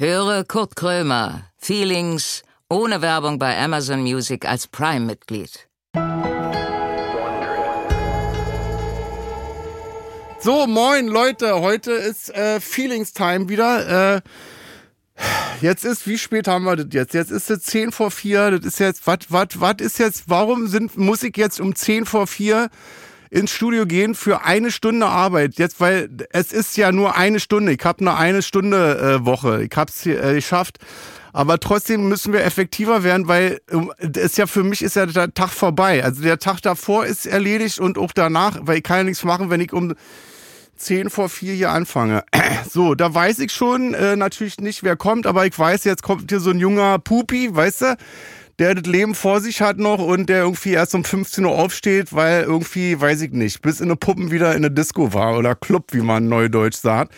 Höre Kurt Krömer, Feelings, ohne Werbung bei Amazon Music als Prime-Mitglied. So, moin Leute, heute ist äh, Feelings Time wieder. Äh, jetzt ist, wie spät haben wir das jetzt? Jetzt ist es 10 vor 4, das ist jetzt, was, was, was ist jetzt, warum sind, muss ich jetzt um 10 vor 4 ins Studio gehen für eine Stunde Arbeit. Jetzt, weil es ist ja nur eine Stunde. Ich habe nur eine Stunde äh, Woche. Ich habe es äh, geschafft. Aber trotzdem müssen wir effektiver werden, weil es ja für mich ist ja der Tag vorbei. Also der Tag davor ist erledigt und auch danach, weil ich kann ja nichts machen, wenn ich um 10 vor 4 hier anfange. So, da weiß ich schon äh, natürlich nicht, wer kommt, aber ich weiß, jetzt kommt hier so ein junger Pupi, weißt du? Der das Leben vor sich hat noch und der irgendwie erst um 15 Uhr aufsteht, weil irgendwie, weiß ich nicht, bis in eine Puppen wieder in eine Disco war oder Club, wie man neudeutsch sagt.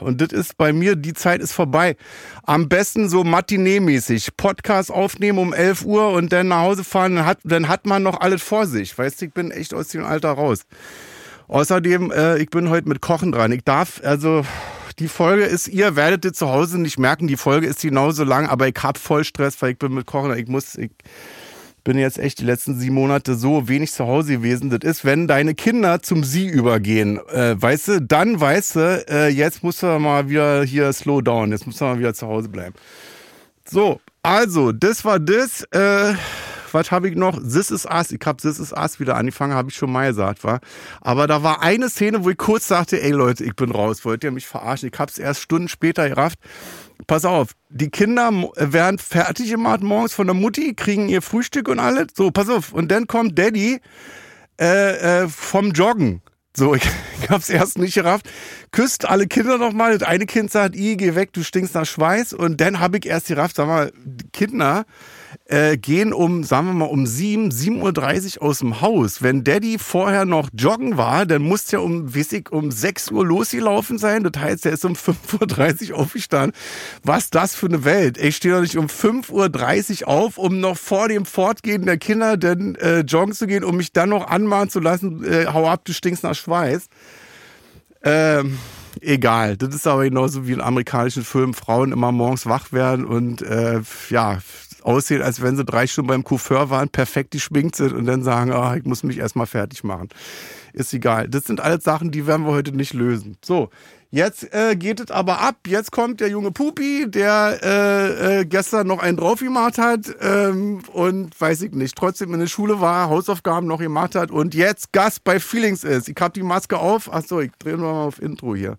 Und das ist bei mir, die Zeit ist vorbei. Am besten so Matinee-mäßig. Podcast aufnehmen um 11 Uhr und dann nach Hause fahren, dann hat, dann hat man noch alles vor sich. Weißt du, ich bin echt aus dem Alter raus. Außerdem, äh, ich bin heute mit Kochen dran. Ich darf, also, die Folge ist, ihr werdet es zu Hause nicht merken, die Folge ist genauso lang, aber ich hab voll Stress, weil ich bin mit Kochen, ich muss, ich bin jetzt echt die letzten sieben Monate so wenig zu Hause gewesen. Das ist, wenn deine Kinder zum Sie übergehen, äh, weißt du, dann weißt du, äh, jetzt musst du mal wieder hier slow down, jetzt musst du mal wieder zu Hause bleiben. So, also, das war das. Äh, was habe ich noch? This is Us. Ich habe This is Us wieder angefangen, habe ich schon mal gesagt, war. Aber da war eine Szene, wo ich kurz sagte, ey Leute, ich bin raus. Wollt ihr mich verarschen? Ich habe es erst Stunden später gerafft. Pass auf, die Kinder werden fertig gemacht morgens von der Mutti, kriegen ihr Frühstück und alles. So, pass auf. Und dann kommt Daddy äh, äh, vom Joggen. So, ich, ich hab's erst nicht gerafft. Küsst alle Kinder nochmal. Das eine Kind sagt, I, geh weg, du stinkst nach Schweiß. Und dann habe ich erst gerafft, sag mal, Kinder äh, gehen um, sagen wir mal, um 7, 7.30 Uhr aus dem Haus. Wenn Daddy vorher noch joggen war, dann muss er um, weiß ich, um 6 Uhr losgelaufen sein. Das heißt, er ist um 5.30 Uhr aufgestanden. Was das für eine Welt? Ich stehe doch nicht um 5.30 Uhr auf, um noch vor dem Fortgehen der Kinder dann äh, joggen zu gehen, um mich dann noch anmahnen zu lassen, äh, hau ab, du stinkst nach Schweiß. Ähm, egal. Das ist aber genauso wie in amerikanischen Filmen, Frauen immer morgens wach werden und äh, ja, aussehen, als wenn sie drei Stunden beim Coiffeur waren, perfekt geschminkt sind und dann sagen, oh, ich muss mich erstmal fertig machen. Ist egal. Das sind alles Sachen, die werden wir heute nicht lösen. So, jetzt äh, geht es aber ab. Jetzt kommt der junge Pupi, der äh, äh, gestern noch einen drauf gemacht hat ähm, und weiß ich nicht, trotzdem in der Schule war, Hausaufgaben noch gemacht hat und jetzt Gast bei Feelings ist. Ich habe die Maske auf. Achso, ich drehe mal auf Intro hier.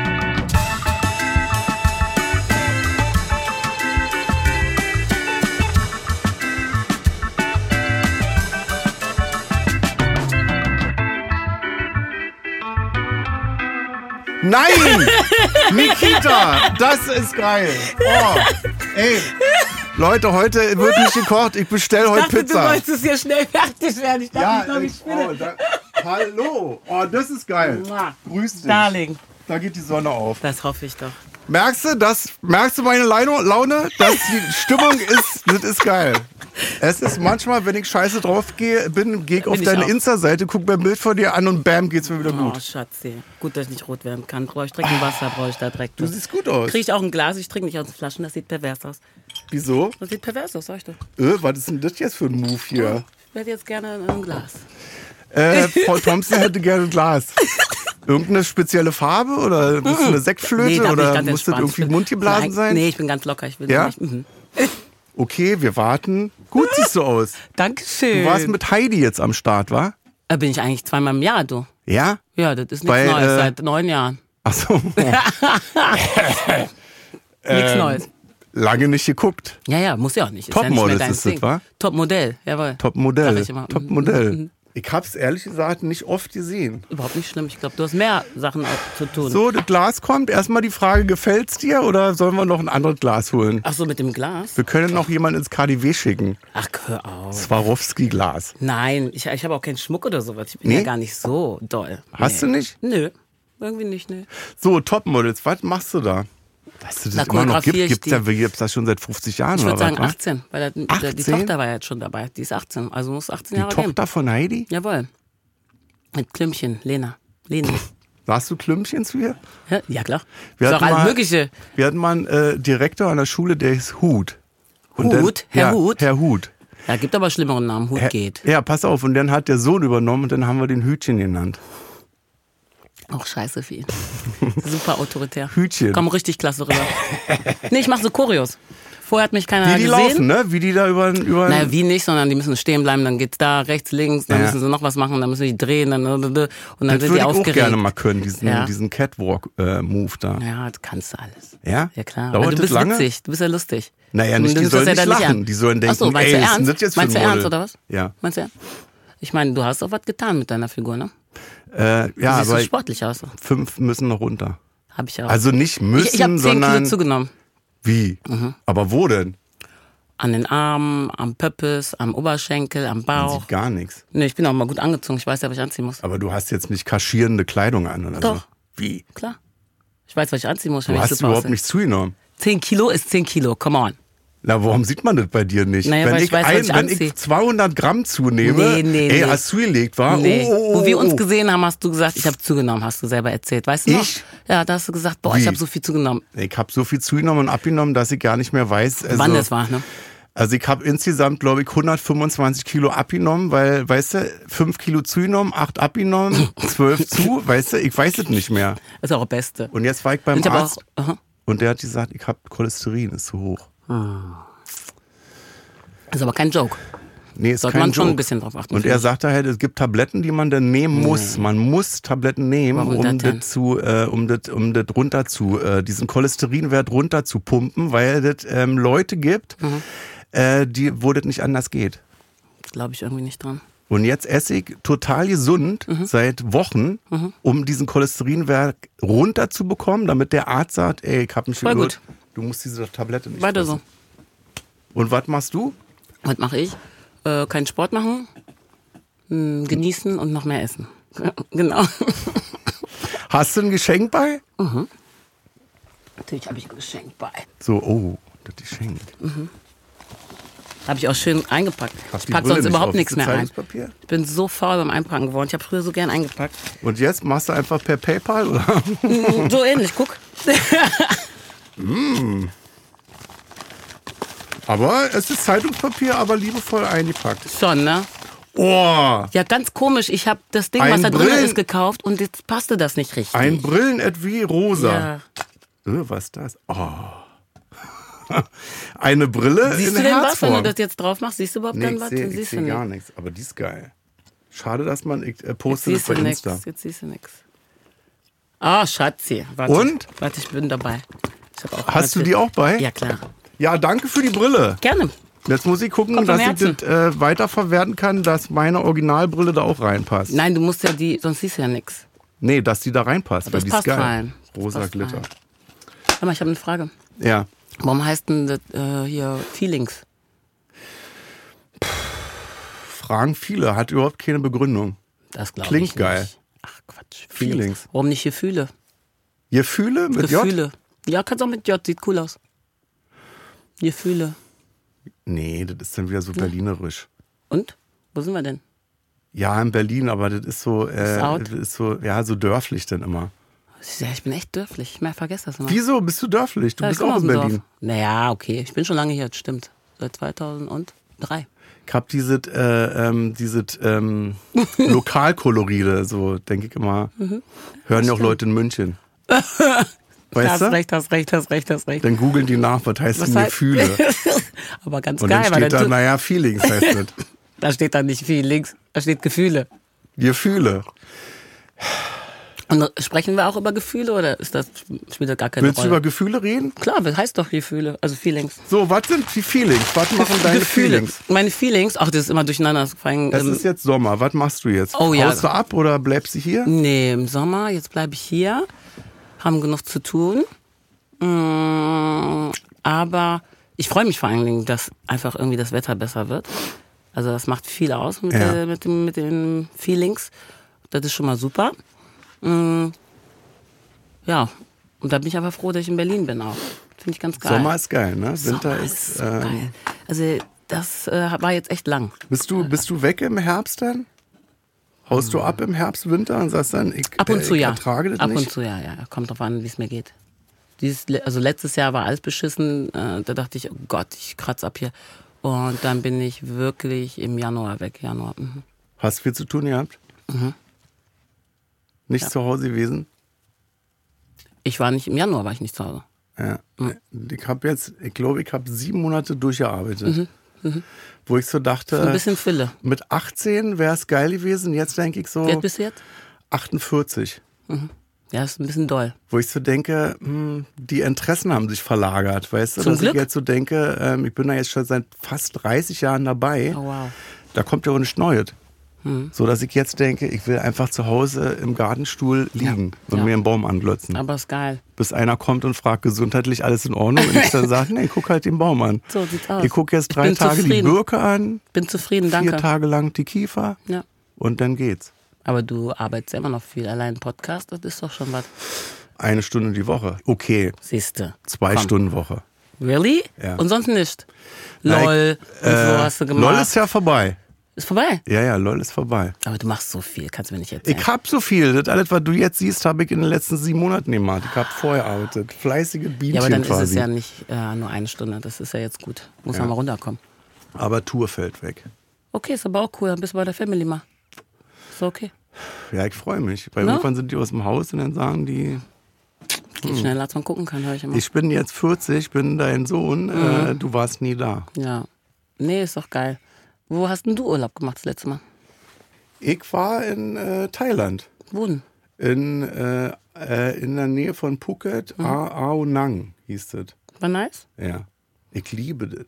Nein! Nikita, das ist geil. Oh, ey. Leute, heute wird nicht gekocht. Ich bestelle heute dachte, Pizza. Du wolltest hier schnell fertig werden. Ich dachte, ja, ich ich ich, spinne. oh, da, hallo. Oh, das ist geil. Grüß dich. Darling, Da geht die Sonne auf. das hoffe ich doch. Merkst du, das, merkst du meine Laune? Dass die Stimmung ist, das ist geil. Es ist manchmal, wenn ich scheiße drauf gehe, bin, gehe ich auf deine. Insta-Seite, guck mir ein Bild von dir an und bam, geht's mir wieder Oh, gut. Schatzi. Gut, dass ich nicht rot werden kann. Brauche ich trinken Wasser, brauche ich da direkt. Du siehst gut aus. Kriege ich auch ein Glas, ich trinke nicht aus den Flaschen, das sieht pervers aus. Wieso? Das sieht pervers aus, sag ich doch. Äh, was ist denn das jetzt für ein Move hier? Ich werde jetzt gerne ein Glas. Äh, Frau Thompson hätte gerne ein Glas. Irgendeine spezielle Farbe oder muss es eine Sektflöte da bin ich oder muss das irgendwie mundgeblasen sein? Nee, ich bin ganz locker. Ich will Ja? nicht. Mhm. Okay, wir warten. Gut siehst du aus. Dankeschön. Du warst mit Heidi jetzt am Start, wa? Da bin ich eigentlich zweimal im Jahr, du. Ja? Ja, das ist nichts Bei, Neues äh, seit neun Jahren. Achso. Nichts Ähm, Neues. Lange nicht geguckt. Ja, ja, muss ja auch nicht. Ist ja nicht ist das, wa? Topmodell, jawohl. Sag Top-Modell. Ich. Ich hab's ehrlich gesagt nicht oft gesehen. Überhaupt nicht schlimm. Ich glaube, du hast mehr Sachen auch zu tun. So, das Glas kommt. Erstmal die Frage, gefällt's dir oder sollen wir noch ein anderes Glas holen? Ach so, mit dem Glas? Wir können noch jemanden ins KDW schicken. Ach, hör auf. Swarovski-Glas. Nein, ich, ich habe auch keinen Schmuck oder sowas. Ich bin Nee? ja gar nicht so doll. Hast nee. du nicht? Nö, irgendwie nicht, ne. So, Topmodels, was machst du da? Dass du das Da immer noch gibt, ich gibt's, die. ja, das schon seit 50 Jahren Ich oder würde sagen was? wa? 18, weil der, der, die 18? Tochter war ja jetzt schon dabei. Die ist 18, also muss 18 Die Jahre geben. Tochter von Heidi? Jawohl. Mit Klümpchen, Lena. Lena. Sagst du Klümpchen zu ihr? Ja, ja klar. Wir hatten mal- Mögliche. Wir hatten mal einen äh, Direktor an der Schule, der ist Hut. Und Hut? Herr ja, Hut? Herr Hut. Ja, gibt aber schlimmeren Namen. Hut Herr- geht. Ja, pass auf. Und dann hat der Sohn übernommen und dann haben wir den Hütchen genannt. Auch scheiße ihn. Super autoritär. Hütchen. Komm richtig klasse rüber. nee, ich mache so Choreos. Vorher hat mich keiner Wie die gesehen. laufen, ne? Wie die da über, über Naja, wie nicht, sondern die müssen stehen bleiben, dann geht's da rechts, links, dann Ja. müssen sie noch was machen, dann müssen die drehen, dann und dann das sind würde die ich auch aufgeregt. gerne mal können, diesen, Ja. diesen Catwalk-Move da. Ja, das kannst du alles. Ja? Ja klar. Dauert Weil du das bist lange? witzig, du bist ja lustig. Naja, nicht, die sollen das ja nicht lachen. ernst. Die sollen denken, Ach so, meinst ey, du ernst? das meinst du ernst oder was? Ja. Meinst du ernst? Ich meine, du hast auch was getan mit deiner Figur, ne? Äh, ja, siehst so aber sportlich aus. fünf müssen noch runter. Hab ich auch. Also nicht müssen, ich ich habe 10 sondern Kilo zugenommen. wie? Mhm. Aber wo denn? An den Armen, am Pöppes, am Oberschenkel, am Man Bauch. sieht gar nichts. Nee, ich bin auch mal gut angezogen. Ich weiß ja, was ich anziehen muss. Aber du hast jetzt nicht kaschierende Kleidung an oder so. Doch. Wie? Klar. Ich weiß, was ich anziehen muss. Du hast überhaupt aussehe. nicht zugenommen. 10 Kilo ist 10 Kilo. Come on. Na, warum sieht man das bei dir nicht? Naja, wenn ich, weiß, ein, ich wenn ich anziehe. 200 Gramm zunehme, Nee, nee, ey, nee. hast zugelegt, war? Nee. Oh, oh, oh, Wo wir uns oh. gesehen haben, hast du gesagt, ich habe zugenommen, hast du selber erzählt. Weißt du noch? Ich? Ja, da hast du gesagt, boah, Wie? ich habe so viel zugenommen. Ich habe so viel zugenommen und abgenommen, dass ich gar nicht mehr weiß. Also, Wann das war, ne? Also ich habe insgesamt, glaube ich, 125 Kilo abgenommen, weil, weißt du, 5 Kilo zugenommen, 8 abgenommen, 12 zu, weißt du, ich weiß es nicht mehr. Ist auch das Beste. Und jetzt war ich beim Und ich Arzt auch, und der hat gesagt, ich habe Cholesterin, ist zu hoch. Ist aber kein Joke. Nee, ist Sollte kein man schon Joke. ein bisschen drauf achten, Und er ich. sagte halt, es gibt Tabletten, die man dann nehmen muss. Man muss Tabletten nehmen, Warum um das zu, äh, um das, um das runter zu, äh, diesen Cholesterinwert runter zu pumpen, weil es ähm, Leute gibt, Mhm. äh, die, wo das nicht anders geht. Glaube ich irgendwie nicht dran. Und jetzt esse ich total gesund Mhm. seit Wochen, um diesen Cholesterinwert runterzubekommen, damit der Arzt sagt, ey, ich hab mich Voll gehört, gut. Du musst diese Tablette nicht Weiter so. Und was machst du? Was mache ich? Äh, keinen Sport machen, mh, genießen und noch mehr essen. genau. Hast du ein Geschenk bei? Natürlich habe ich ein Geschenk bei. So, oh, das Geschenk. Habe ich auch schön eingepackt. Hab Ich packe sonst überhaupt nichts mehr ein. Ich bin so faul beim Einpacken geworden. Ich habe früher so gern eingepackt. Und jetzt machst du einfach per PayPal oder? So ähnlich, guck. Aber es ist Zeitungspapier, aber liebevoll eingepackt. Schon, ne? Oh, Ja, ganz komisch. Ich habe das Ding, Ein was da drin ist, gekauft und jetzt passte das nicht richtig. ein Brillenetui rosa. ja. Äh, was ist das? Oh. Eine Brille Siehst in du denn was, wenn du Herzform. das jetzt drauf machst? Siehst du überhaupt Nee, dann ich was? sehe siehst seh du gar nichts. Aber die ist geil. Schade, dass man, ich äh, Jetzt poste das siehst du bei nichts. Insta. Jetzt siehst du nichts. Ah, Schatzi. Warte, Und? Warte, ich bin dabei. Hast du die auch bei? Ja, klar. Ja, danke für die Brille. Gerne. Jetzt muss ich gucken, Kommt dass ich das äh, weiterverwerten kann, dass meine Originalbrille da auch reinpasst. Nein, du musst ja die, sonst siehst du ja nichts. Nee, dass die da reinpasst, Aber weil es die ist geil. rein. Rosa Glitter. rein. Hör mal, ich habe eine Frage. Ja. Warum heißt denn das äh, hier Feelings? Fragen viele, hat überhaupt keine Begründung. Das glaube Klingt ich nicht. geil. Ach Quatsch. Feelings. Warum nicht Gefühle? Gefühle mit J? Ja, kannst auch mit J, sieht cool aus. Gefühle. Nee, das ist dann wieder so berlinerisch. Und? Wo sind wir denn? Ja, in Berlin, aber das ist so, äh, das ist so, ja, so dörflich dann immer. Ja, ich bin echt dörflich. Ich mehr vergesse das immer. Wieso bist du dörflich? Du Ja, bist auch aus in Berlin. Dorf. Naja, okay. Ich bin schon lange hier, das stimmt. Seit 2003. Ich hab dieses, äh, ähm, dieses ähm, Lokalkoloride, so denke ich immer. Mhm. Hören ja auch Leute in München. Weißt hast du? recht, hast recht, hast recht, hast recht. Dann googeln die nach, was heißt Was denn Gefühle? Aber ganz Und dann geil, weil steht da, da, naja, Feelings heißt das. da steht da nicht viel links, da steht Gefühle. Gefühle. Und sprechen wir auch über Gefühle oder ist das, spielt das gar keine Willst du Rolle? über Gefühle reden? Klar, das heißt doch Gefühle, also Feelings. So, was sind die Feelings? Was machen deine Gefühle. Feelings? Meine Feelings, ach, das ist immer durcheinander. Es ähm, ist jetzt Sommer. Was machst du jetzt? Oh ja. Haust du ab oder bleibst du hier? Nee, im Sommer, jetzt bleibe ich hier, haben genug zu tun. Mm, aber ich freue mich vor allen Dingen, dass einfach irgendwie das Wetter besser wird. Also das macht viel aus mit, Ja. der, mit, dem, mit den Feelings. Das ist schon mal super. Mm, ja, und da bin ich aber froh, dass ich in Berlin bin auch. Finde ich ganz geil. Sommer ist geil, ne? Winter Sommer ist. so ähm, geil. Also das äh, war jetzt echt lang. Bist du, bist du weg im Herbst dann? Haust du ab im Herbst, Winter und sagst dann, ich, Ab und äh, zu ich ja. ertrage das Ab nicht? und zu ja, ja. Kommt drauf an, wie es mir geht. Dieses, also letztes Jahr war alles beschissen. Äh, da dachte ich, oh Gott, ich kratze ab hier. Und dann bin ich wirklich im Januar weg. Januar. Mhm. Hast viel zu tun gehabt? Nicht zu Hause gewesen? Ich war nicht im Januar, war ich nicht zu Hause. Ja. Ich habe jetzt, ich glaube, ich habe sieben Monate durchgearbeitet. Wo ich so dachte, So ein bisschen Fülle. mit 18 wäre es geil gewesen. Jetzt denke ich so Wie alt bist du jetzt? 48. Ja, ist ein bisschen doll. Wo ich so denke, hm, die Interessen haben sich verlagert, weißt du? Zum dass Glück. ich jetzt so denke, ähm, ich bin da jetzt schon seit fast 30 Jahren dabei. Oh wow. Da kommt ja auch nichts Neues. Hm. So dass ich jetzt denke, ich will einfach zu Hause im Gartenstuhl liegen und Ja. mir einen Baum anglotzen. Aber ist geil. Bis einer kommt und fragt, gesundheitlich alles in Ordnung? Und ich dann sage, nee, guck halt den Baum an. So sieht's aus. Ich gucke jetzt drei Tage die zufrieden. Birke an, Bin zufrieden, vier danke. Tage lang die Kiefer Ja. und dann geht's. Aber du arbeitest immer noch viel. Allein Podcast, das ist doch schon was. Eine Stunde die Woche. Okay, Siehste. zwei Komm. Stunden Woche. Really? Ja. Und sonst nicht? LOL und so hast du gemacht. LOL ist ja vorbei. Ist vorbei. Ja, ja, LOL ist vorbei. Aber du machst so viel, kannst du mir nicht erzählen. Ich hab so viel. Das alles, was du jetzt siehst, habe ich in den letzten sieben Monaten gemacht. Ich hab vorher gearbeitet. Fleißige Bienchen ja, aber dann quasi. ist es ja nicht äh, nur eine Stunde. Das ist ja jetzt gut. Muss Ja. man mal runterkommen. aber Tour fällt weg. Okay, ist aber auch cool. Dann bist du bei der Family mal. Ist okay. Ja, ich freue mich. Weil Na? irgendwann sind die aus dem Haus und dann sagen die, Geht schneller, als man gucken kann, höre ich immer. Hm. ich bin jetzt 40, bin dein Sohn, Mhm. äh, du warst nie da. ja. Nee, ist doch geil. Wo hast denn du Urlaub gemacht das letzte Mal? Ich war in äh, Thailand. Wo denn? In, äh, äh, in der Nähe von Phuket, Mhm. A Ao Nang hieß das. War nice? Ja. Ich liebe das.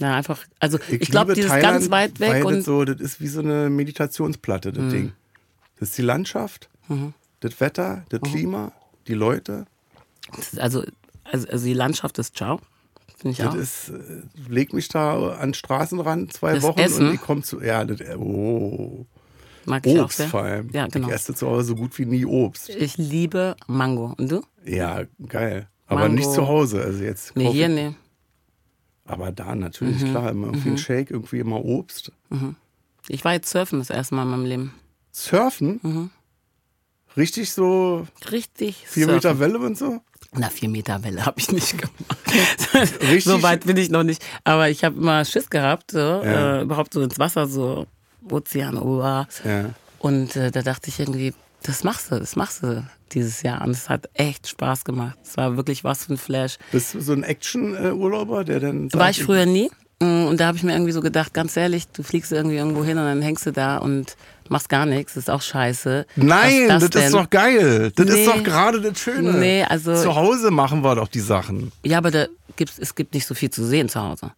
Ja, einfach. Also, ich, Ich, glaube, dieses Thailand, ganz weit weg und. Mhm. das, so, das ist wie so eine Meditationsplatte, das Ding. Das ist die Landschaft, das Wetter, das Klima, die Leute. Also, also, also die Landschaft ist ciao. Finde ich Das auch. ist, äh, leg mich da an den Straßenrand zwei Das Wochen Essen? und ich komme zu, ja, das, oh, Mag ich auch Obst sehr. vor allem. Ja, genau. Ich esse zu Hause so gut wie nie Obst. Ich liebe Mango. Und du? Ja, geil. Aber Mango. nicht zu Hause. Also jetzt Nee, hier, nee. Aber da natürlich, Mhm. klar, immer irgendwie ein Shake, irgendwie immer Obst. Ich war jetzt surfen das erste Mal in meinem Leben. Surfen? Richtig so Richtig vier surfen. Meter Welle und so? Na, vier Meter Welle habe ich nicht gemacht. Richtig? so weit bin ich noch nicht. Aber ich habe immer Schiss gehabt, so, Ja. äh, überhaupt so ins Wasser, so Ozean, Oa. Ja. Und äh, da dachte ich irgendwie, das machst du, das machst du dieses Jahr. Und es hat echt Spaß gemacht. Es war wirklich was für ein Flash. Bist du so ein Action-Urlauber, der dann War ich früher nie. Mm, Und da habe ich mir irgendwie so gedacht, ganz ehrlich, du fliegst irgendwie irgendwo hin und dann hängst du da und machst gar nichts. Das ist auch scheiße. Nein, das, denn? ist doch geil. Das Nee. ist doch gerade das Schöne. Nee, also- Zu Hause machen wir doch die Sachen. Ja, aber da gibt's, es gibt nicht so viel zu sehen zu Hause.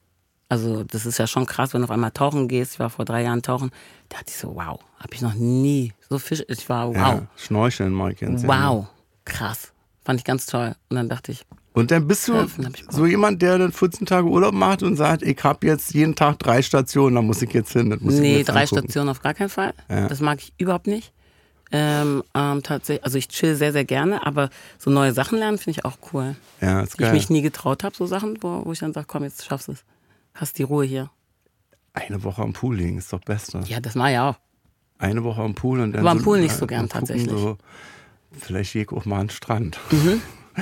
Also das ist ja schon krass, wenn du auf einmal tauchen gehst. Ich war vor drei Jahren tauchen. Da dachte ich so, wow, habe ich noch nie so Fisch. Ich war, wow, Ja, Schnorcheln mal kennst du ja. wow, krass. Fand ich ganz toll. Und dann dachte ich, Und dann bist du Surfen ich so jemand, der dann 14 Tage Urlaub macht und sagt, ich habe jetzt jeden Tag drei Stationen, da muss ich jetzt hin. Das muss ich nee, drei angucken. Stationen auf gar keinen Fall. Ja. Das mag ich überhaupt nicht. Ähm, ähm, tatsächlich, also ich chill sehr, sehr gerne, aber so neue Sachen lernen finde ich auch cool. Ja, ist Die ich geil. mich nie getraut habe, so Sachen, wo, wo ich dann sage, komm, jetzt schaffst du es. Hast die Ruhe hier. Eine Woche am Pool liegen ist doch Beste. Ja, das war ja auch. Eine Woche am Pool und dann. Aber am so- Pool nicht so äh, gern, gucken tatsächlich. So, vielleicht gehe ich auch mal an den Strand.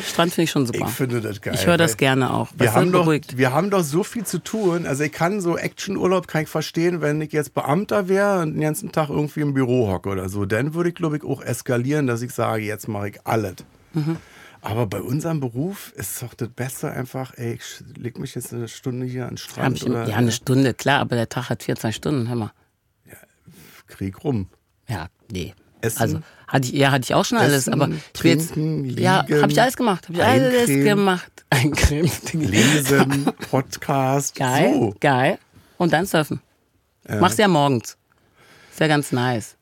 Strand finde ich schon super. Ich finde das geil. Ich höre das gerne auch. Wir haben, doch, beruhigt. wir haben doch so viel zu tun. Also ich kann so Actionurlaub kann ich verstehen, wenn ich jetzt Beamter wäre und den ganzen Tag irgendwie im Büro hocke oder so. Dann würde ich, glaube ich, auch eskalieren, dass ich sage, jetzt mache ich alles. Mhm. Aber bei unserem Beruf ist doch das Beste einfach, ey, ich leg mich jetzt eine Stunde hier an den Strand ich, oder ja, eine Stunde, klar, aber der Tag hat 24 Stunden, hör mal. Krieg rum. Ja, nee. Essen, Also hatte ich, ja, hatte ich auch schon alles, Essen, aber ich will jetzt, trinken, ja, liegen, habe ich alles gemacht, habe ich alles gemacht. Eincremen. lesen, Podcast. Geil, So. geil. Und dann surfen. Mach's ja morgens. Ist ja ganz nice.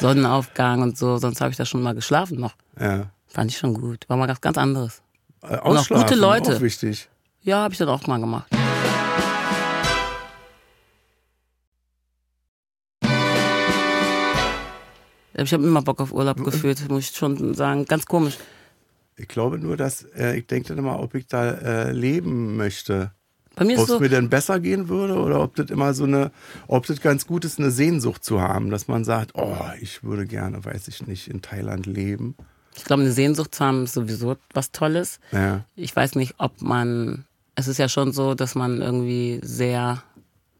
Sonnenaufgang und so, sonst habe ich da schon mal geschlafen noch. Ja. Fand ich schon gut. War mal ganz, ganz anderes. Äh, auch Ausschlafen, gute Leute. Auch wichtig. Ja, habe ich dann auch mal gemacht. Ich habe immer Bock auf Urlaub gefühlt, muss ich schon sagen. Ganz komisch. Ich glaube nur, dass äh, ich denke dann immer, ob ich da äh, leben möchte. Bei mir Ob ist es so, mir denn besser gehen würde oder ob das immer so eine, ob das ganz gut ist, eine Sehnsucht zu haben, dass man sagt, oh, ich würde gerne, weiß ich nicht, in Thailand leben. ich glaube, eine Sehnsucht zu haben ist sowieso was Tolles. Ja. Ich weiß nicht, ob man, es ist ja schon so, dass man irgendwie sehr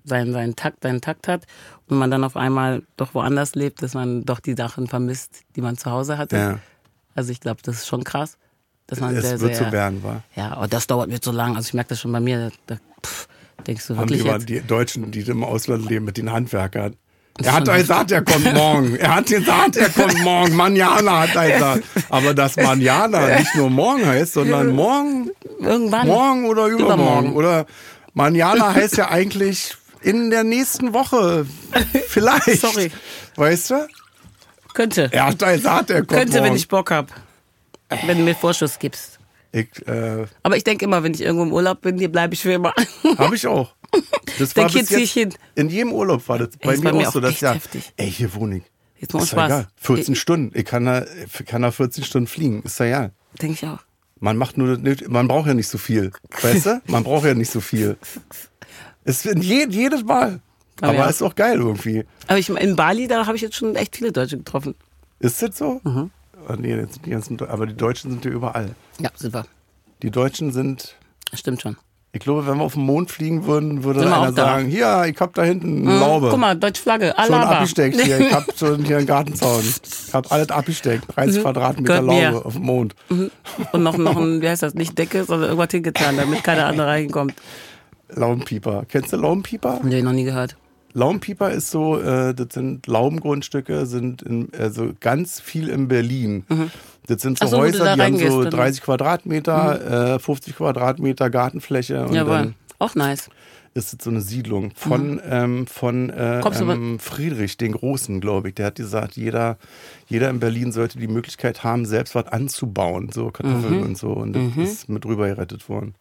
seinen, seinen Takt, seinen Takt hat und man dann auf einmal doch woanders lebt, dass man doch die Sachen vermisst, die man zu Hause hatte. Ja. Also ich glaube, das ist schon krass, dass man Es sehr, wird sehr, so werden, war. ja, aber das dauert mir so lang. Also ich merke das schon bei mir. Da, pff, denkst du Haben wirklich die, mal jetzt? die Deutschen, die im Ausland leben, mit den Handwerkern. Er hat gesagt, er kommt morgen. Er hat gesagt, er kommt morgen. Manjana hat er gesagt. Aber dass Manjana nicht nur morgen heißt, sondern morgen, Irgendwann. morgen oder übermorgen. Übermorgen. Oder Manjana heißt ja eigentlich in der nächsten Woche. Vielleicht. Sorry. Weißt du? Könnte. Er hat gesagt, er kommt Könnte, morgen. wenn ich Bock hab. Wenn du mir Vorschuss gibst. Ich, äh, Aber ich denke immer, wenn ich irgendwo im Urlaub bin, hier bleibe ich für immer. Habe ich auch. Das war bis jetzt, ich hin. In jedem Urlaub war das bei mir bei mir auch so. auch Dass echt ja, heftig. ey, hier wohne ich. Jetzt ja Spaß. egal. 14 Stunden. Ich kann da, ich kann da 14 Stunden fliegen. Ist ja egal. Denke ich auch. Man macht nur, das man braucht ja nicht so viel. Weißt du? Man braucht ja nicht so viel. Es je, jedes Mal. Aber Aber ja. ist auch geil irgendwie. Aber ich, in Bali, da habe ich jetzt schon echt viele Deutsche getroffen. Ist das so? Mhm. Ah, nee, jetzt sind die ganzen, aber die Deutschen sind ja überall. Ja, super. Die Deutschen sind, Stimmt schon. ich glaube, wenn wir auf den Mond fliegen würden, würde Sind einer sagen, hier, ich hab da hinten eine Laube. Guck mal, deutsche Flagge. schon Alaba. abgesteckt hier. Ich hab schon hier einen Gartenzaun. Ich hab alles abgesteckt. 30 Quadratmeter Mhm. Mir. Laube auf dem Mond. Und noch, noch ein, wie heißt das, nicht Decke, sondern irgendwas hingetan, damit keiner andere reinkommt. Laubenpieper. Kennst du Laubenpieper? Nee, noch nie gehört. Laubenpieper ist so, äh, das sind Laubengrundstücke, sind in, also ganz viel in Berlin. Das sind so Mhm. So, Häuser, die haben so dann. 30 Quadratmeter, äh, 50 Quadratmeter Gartenfläche und Jawohl. dann Auch nice. ist es so eine Siedlung von, ähm, von äh, ähm, Friedrich, den Großen, glaube ich. Der hat gesagt, jeder, jeder in Berlin sollte die Möglichkeit haben, selbst was anzubauen, so Kartoffeln Mhm. und so. Und das ist mit rüber gerettet worden.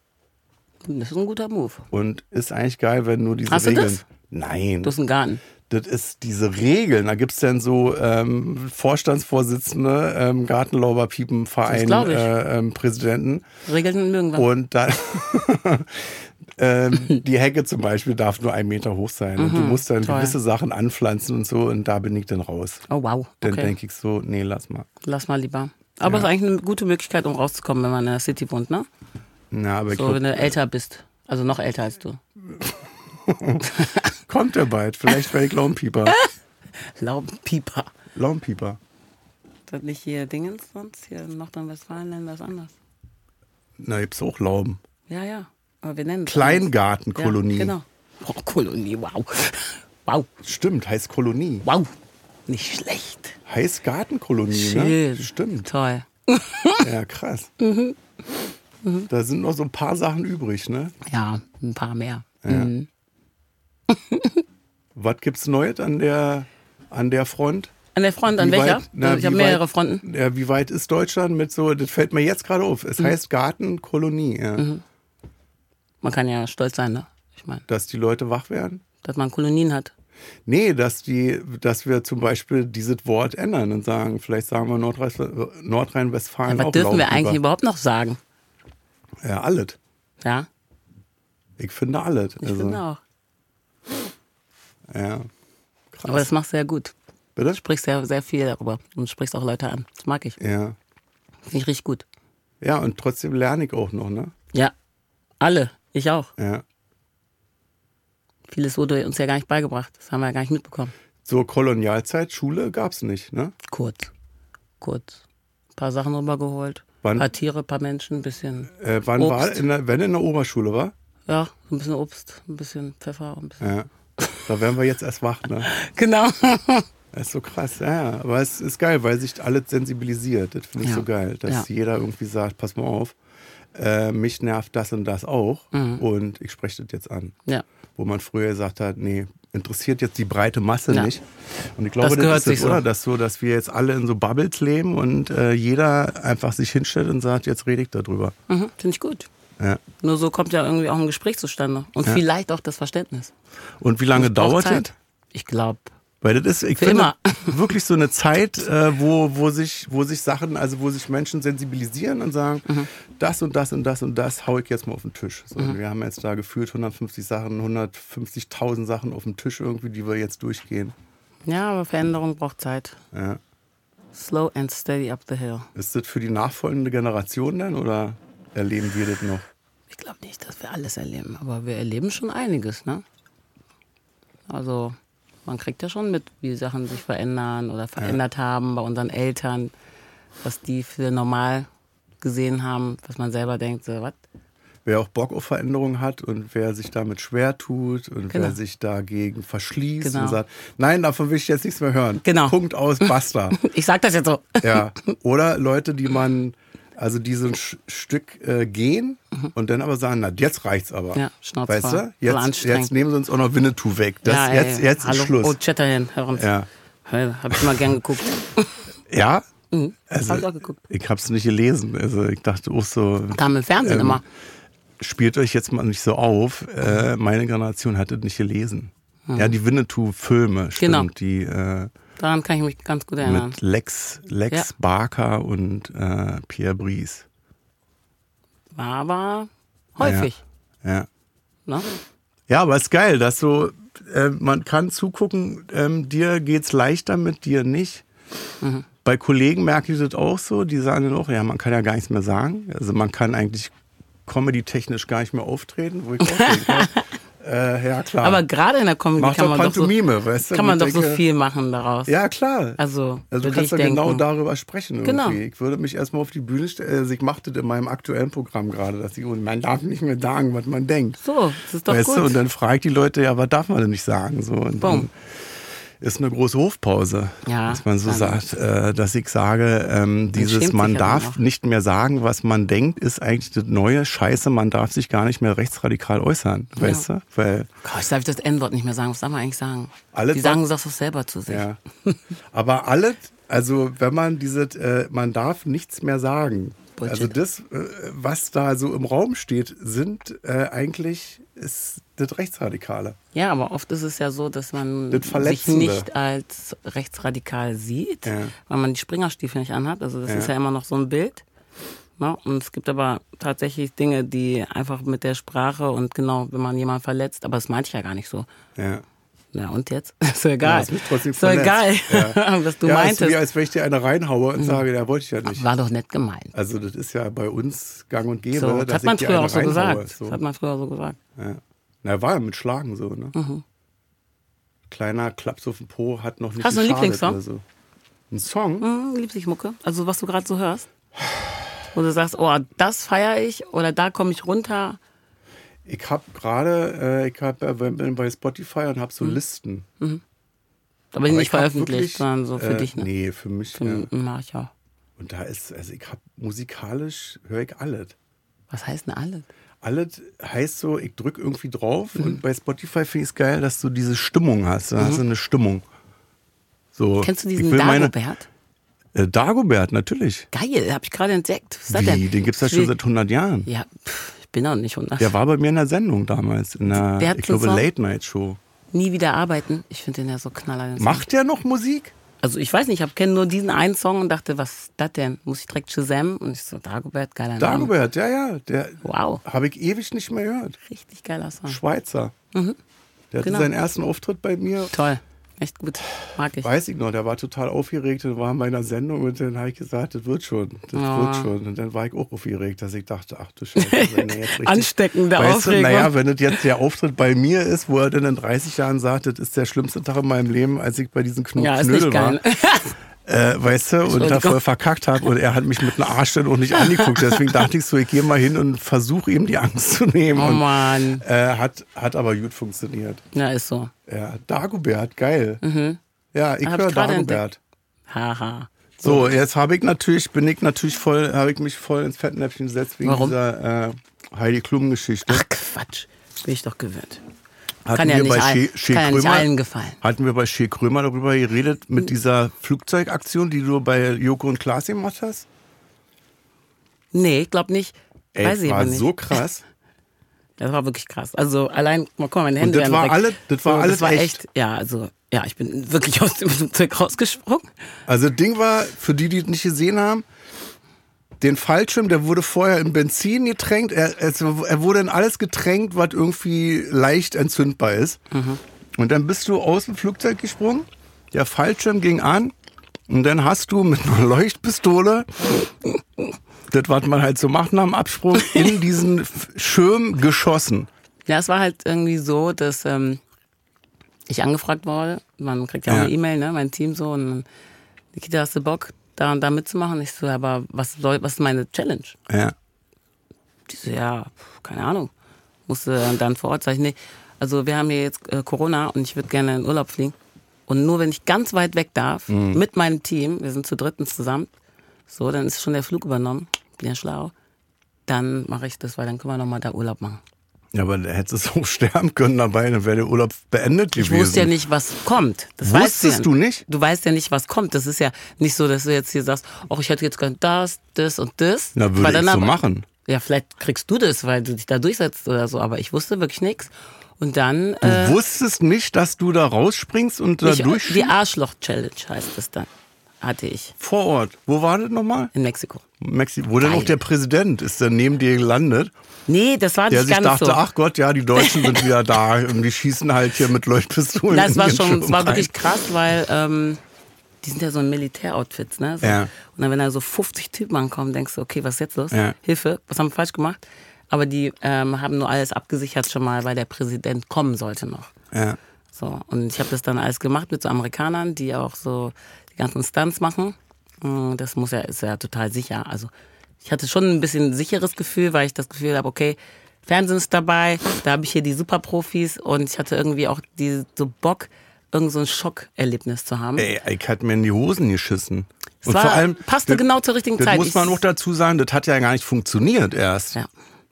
Das ist ein guter Move. Und ist eigentlich geil, wenn nur diese Hast du Regeln. das? Nein. Du hast einen Garten. Das ist diese Regeln. Da gibt's dann so ähm, Vorstandsvorsitzende, ähm, Gartenlauberpiepenverein, äh, ähm, Präsidenten. Regeln mögen wir. Und dann ähm, die Hecke zum Beispiel darf nur einen Meter hoch sein. Und du musst dann Mhm. toll. gewisse Sachen anpflanzen und so. Und da bin ich dann raus. Oh, wow. Dann Okay. denke ich so, nee, lass mal. Lass mal lieber. Aber es ist eigentlich eine gute Möglichkeit, um rauszukommen, wenn man in der City wohnt, ne? Na, aber ich So, glaub, wenn du älter bist. Also noch älter als du. kommt der bald. Vielleicht werde ich Laumpieper. Laubenpieper. Laumpieper. Ist das nicht hier Dingens sonst? Hier in Nordrhein-Westfalen nennen wir es anders. Na, gibt's auch Lauben. Ja, ja. Aber wir nennen es Kleingartenkolonie. Ja, genau. Oh, Kolonie, wow. Wow. Stimmt, heißt Kolonie. Wow. Nicht schlecht. Heißt Gartenkolonie, Schön. ne? Stimmt. Toll. Ja, krass. Da sind noch so ein paar Sachen übrig, ne? Ja, ein paar mehr. Ja. Was gibt's Neues an der, an der Front? An der Front, an Wie welcher? weit- na, also ich habe mehrere weit- Fronten. Ja, wie weit ist Deutschland mit so, das fällt mir jetzt gerade auf. Mhm. Es heißt Gartenkolonie, ja. Man kann ja stolz sein, ne? Ich meine, Dass die Leute wach werden? dass man Kolonien hat. Nee, dass die, dass wir zum Beispiel dieses Wort ändern und sagen, vielleicht sagen wir Nordrhein- Nordrhein-Westfalen Was auch dürfen wir eigentlich überhaupt noch sagen? Ja, alles. Ja, Ich finde alles. ich also, finde auch. Ja. Krass. Aber das machst du sehr gut. Bitte? Du sprichst sehr, sehr viel darüber und sprichst auch Leute an. Das mag ich. Ja. Finde ich richtig gut. Ja, und trotzdem lerne ich auch noch, ne? Ja, alle. Ich auch. Ja. Vieles wurde uns ja gar nicht beigebracht. Das haben wir ja gar nicht mitbekommen. So Kolonialzeit, Schule gab's nicht, ne? Kurz. Kurz. Ein paar Sachen rübergeholt. Wann? Ein paar Tiere, ein paar Menschen, ein bisschen. Äh, wann Obst. war, in der, wenn in der Oberschule war? Ja, ein bisschen Obst, ein bisschen Pfeffer. Ein bisschen. Ja. Da wären wir jetzt erst wach, ne? Genau. Das ist so krass, ja, ja. Aber es ist geil, weil sich alles sensibilisiert. Das finde ich Ja. so geil, dass Ja. jeder irgendwie sagt, pass mal auf, äh, mich nervt das und das auch Mhm. und ich spreche das jetzt an. Ja. Wo man früher gesagt hat, nee, interessiert jetzt die breite Masse Ja. nicht. Und ich glaube, Das das, gehört ist es, sich so. oder? Dass so, dass wir jetzt alle in so Bubbles leben und äh, jeder einfach sich hinstellt und sagt, jetzt rede ich darüber. Mhm, Finde ich gut. Ja. Nur so kommt ja irgendwie auch ein Gespräch zustande. Und Ja. vielleicht auch das Verständnis. Und wie lange dauert das? Ich glaube, Weil das ist, ich Für finde, immer. wirklich so eine Zeit, äh, wo, wo, sich, wo sich Sachen, also wo sich Menschen sensibilisieren und sagen, Mhm. das und das und das und das hau ich jetzt mal auf den Tisch. So, und Wir haben jetzt da gefühlt 150 Sachen, 150.000 Sachen auf dem Tisch irgendwie, die wir jetzt durchgehen. ja, aber Veränderung braucht Zeit. Ja. Slow and steady up the hill. Ist das für die nachfolgende Generation dann oder erleben wir das noch? Ich glaube nicht, dass wir alles erleben, aber wir erleben schon einiges, ne? Also, man kriegt ja schon mit, wie Sachen sich verändern oder verändert haben bei unseren Eltern, was die für normal gesehen haben, was man selber denkt, so, was? Wer auch Bock auf Veränderung hat und wer sich damit schwer tut und Genau. wer sich dagegen verschließt Genau. und sagt, nein, davon will ich jetzt nichts mehr hören. Genau. Punkt aus, basta. Ich sag das jetzt so. Ja, oder Leute, die man, also die so ein Sch Stück äh, gehen und dann aber sagen, na, jetzt reicht's aber. Mhm. Ja, Schnauze Weißt du? Jetzt, jetzt nehmen sie uns auch noch Winnetou weg. Das, ja, jetzt ey, jetzt hallo. ist Schluss. Oh, Chatterhand, hör uns. Ja. Hab ich mal gern geguckt. Ja? Mhm. Also, Hab ich auch geguckt. ich hab's nicht gelesen. Also ich dachte auch so, Kam im Fernsehen Ähm, immer. spielt euch jetzt mal nicht so auf. Äh, meine Generation hat das nicht gelesen. Ja, die Winnetou-Filme, stimmt. Genau. Die äh, Daran kann ich mich ganz gut erinnern. mit Lex, Lex Ja. Barker und äh, Pierre Brice. War aber häufig. Ja. Ne? Ja, aber ist geil, dass so, äh, man kann zugucken, ähm, dir geht's leichter mit, dir nicht. Mhm. Bei Kollegen merke ich das auch so, die sagen dann auch, ja, man kann ja gar nichts mehr sagen. Also man kann eigentlich comedy-technisch gar nicht mehr auftreten, wo ich auch denke, äh, ja klar. Aber gerade in der Comedy Mach kann man doch, so, weißt du? kann man doch ich so denke, viel machen daraus. Ja, klar. Also, Also du kannst ich ja genau darüber sprechen irgendwie. Genau. Ich würde mich erstmal auf die Bühne stellen. Also ich machte das in meinem aktuellen Programm gerade, dass ich, und man darf nicht mehr sagen, was man denkt. So, das ist doch weißt gut. du? Und dann fragt die Leute, ja, was darf man denn nicht sagen? So, und Boom. dann ist eine große Hofpause, Ja, dass man so sagt, äh, dass ich sage, ähm, dieses man ja darf nicht mehr sagen, was man denkt, ist eigentlich das neue Scheiße, man darf sich gar nicht mehr rechtsradikal äußern, weißt du? Weil Gott, darf ich das N-Wort nicht mehr sagen. Was darf man eigentlich sagen? Alles Die sagen es doch selber zu sich. Ja. Aber alles, also wenn man dieses, äh, man darf nichts mehr sagen. Bullshit. Also das, äh, was da so im Raum steht, sind äh, eigentlich ist das Rechtsradikale. Ja, aber oft ist es ja so, dass man sich nicht als rechtsradikal sieht, Ja. weil man die Springerstiefel nicht anhat. Also das Ja. ist ja immer noch so ein Bild. Ne? Und es gibt aber tatsächlich Dinge, die einfach mit der Sprache und genau, wenn man jemanden verletzt, aber das meinte ich ja gar nicht so. Ja. Na und jetzt? Ist doch egal. trotzdem ist doch egal, verletzt. was du ja, meintest. Mhm. ist wie als wenn ich dir eine reinhaue und sage, ja, wollte ich ja nicht. War doch nett gemeint. Also das ist ja bei uns gang und gäbe, So, das hat man früher auch so reinhaue. gesagt. So. Das hat man früher so gesagt. Ja. Na, war ja mit Schlagen so, ne? Kleiner Klaps auf den Po hat noch nicht Mhm. Hast du einen Lieblingssong? So. Ein Song? Hm, Lieblingsmucke. Also was du gerade so hörst. Wo du sagst, oh, das feiere ich oder da komme ich runter. Ich habe gerade, äh, ich hab, äh, bin bei Spotify und habe so Mhm. Listen. Aber Aber nicht veröffentlicht, wirklich, sondern so für äh, dich. Ne? Nee, für mich. Für, ja. Mach ich auch. Und da ist, also ich habe musikalisch, höre ich alles. Was heißt denn alles? Alles heißt so, ich drück irgendwie drauf Mhm. und bei Spotify finde ich es geil, dass du diese Stimmung hast. Da hast du eine Stimmung. So, Kennst du diesen will meine- Dagobert? Äh, Dagobert, natürlich. Geil, habe ich gerade entdeckt. Was Wie? Den gibt's ja schon seit 100 Jahren. Ja, pff, bin auch nicht 100. Der war bei mir in der Sendung damals, in der, Der hat ich glaube, Song? Late Night Show. Nie wieder arbeiten. Ich finde den ja so knaller. Macht der noch Musik? Also ich weiß nicht, ich kenne nur diesen einen Song und dachte, was ist das denn? Muss ich direkt Shazam? Und ich so, Dagobert, geiler Name. Dagobert, ja, ja. Der Wow, habe ich ewig nicht mehr gehört. richtig geiler Song. Schweizer. Der hatte Genau. seinen ersten Auftritt bei mir. Toll, echt gut. Mag ich. Weiß ich noch, der war total aufgeregt und war in meiner Sendung und dann habe ich gesagt, das wird schon, das Oh. wird schon. Und dann war ich auch aufgeregt, dass ich dachte, ach du Scheiße. Wenn jetzt richtig, Ansteckende weißt Aufregung. Du, naja, wenn das jetzt der Auftritt bei mir ist, wo er dann in 30 Jahren sagt, das ist der schlimmste Tag in meinem Leben, als ich bei diesen Kno Ja, ist Knödel nicht war. Äh, weißt du, und da Entschuldigung. voll verkackt habe und er hat mich mit einem Arsch dann auch nicht angeguckt. Deswegen dachte ich so, ich gehe mal hin und versuche ihm die Angst zu nehmen. Oh und, Mann. äh, hat, hat aber gut funktioniert. Ja, ist so. Ja, Dagobert, geil. Mhm. Ja, ich höre Dagobert. Haha. So, jetzt habe ich natürlich, bin ich natürlich voll, habe ich mich voll ins Fettnäpfchen gesetzt wegen Warum? dieser äh, Heidi Klum-Geschichte. Ach Quatsch. Bin ich doch gewöhnt. Hatten ja wir bei allen- Shea- Shea kann ja Krömer- allen gefallen. Hatten wir bei Shea Krömer darüber geredet, mit dieser Flugzeugaktion, die du bei Joko und Klaas gemacht hast? Nee, ich glaube nicht. Ey, Weiß ich war nicht. so krass. Das war wirklich krass. Also allein, mal guck mal, meine Und Hände das werden war direkt- alle- das war so, alles das war echt? Ja, also, ja, ich bin wirklich aus dem Flugzeug rausgesprungen. Also das Ding war, für die, die es nicht gesehen haben, den Fallschirm, der wurde vorher in Benzin getränkt. Er, er wurde in alles getränkt, was irgendwie leicht entzündbar ist. Und dann bist du aus dem Flugzeug gesprungen, der Fallschirm ging an und dann hast du mit einer Leuchtpistole, das was man halt so macht nach dem Absprung, in diesen Schirm geschossen. Ja, es war halt irgendwie so, dass ähm, ich angefragt wurde. Man kriegt ja auch Ja. eine E-Mail, ne, mein Team so. Und Nikita, hast du Bock, da und da mitzumachen? Ich so, aber was, soll, was ist meine Challenge? Ja. Die so, ja, keine Ahnung. Musste dann vor Ort sagen, nee, also wir haben hier jetzt äh, Corona und ich würde gerne in Urlaub fliegen. Und nur wenn ich ganz weit weg darf, mit meinem Team, wir sind zu drittens zusammen, so, dann ist schon der Flug übernommen, bin ja schlau, dann mache ich das, weil dann können wir nochmal da Urlaub machen. Ja, aber da hättest du auch sterben können dabei, dann wäre der Urlaub beendet Ich gewesen. wusste ja nicht, was kommt. Das weißt Wusstest ja du nicht? Du weißt ja nicht, was kommt. Das ist ja nicht so, dass du jetzt hier sagst, ach, ich hätte jetzt gern das, das und das. Na, würde ich so machen. Ja, vielleicht kriegst du das, weil du dich da durchsetzt oder so, aber ich wusste wirklich nichts. Und dann Du äh, wusstest nicht, dass du da rausspringst und da ich, die durchschießt? Arschloch-Challenge heißt das dann. Hatte ich Vor Ort. Wo war das nochmal? in Mexiko. Mexiko. Wo denn auch der Präsident ist dann neben dir gelandet, Nee, das war der nicht sich ganz dachte, so. ach Gott, ja, die Deutschen sind wieder da und die schießen halt hier mit Leuchtpistolen. Das war schon, es war wirklich krass, weil ähm, die sind ja so in Militäroutfits, ne? So. Ja. Und dann, wenn da so 50 Typen ankommen, denkst du, okay, was ist jetzt los? Ja. Hilfe, was haben wir falsch gemacht? Aber die ähm, haben nur alles abgesichert schon mal, weil der Präsident kommen sollte noch. Ja. So, und ich habe das dann alles gemacht mit so Amerikanern, die auch so die ganzen Stunts machen. Mm, Das muss ja, ist ja total sicher. Also ich hatte schon ein bisschen sicheres Gefühl, weil ich das Gefühl habe, okay, Fernsehen ist dabei, da habe ich hier die Superprofis und ich hatte irgendwie auch die, so Bock, irgend so ein Schockerlebnis zu haben. Ey, ich hatte mir in die Hosen geschissen. Es war- passte genau zur richtigen das Zeit. muss man auch dazu sagen, das hat ja gar nicht funktioniert erst. Ja.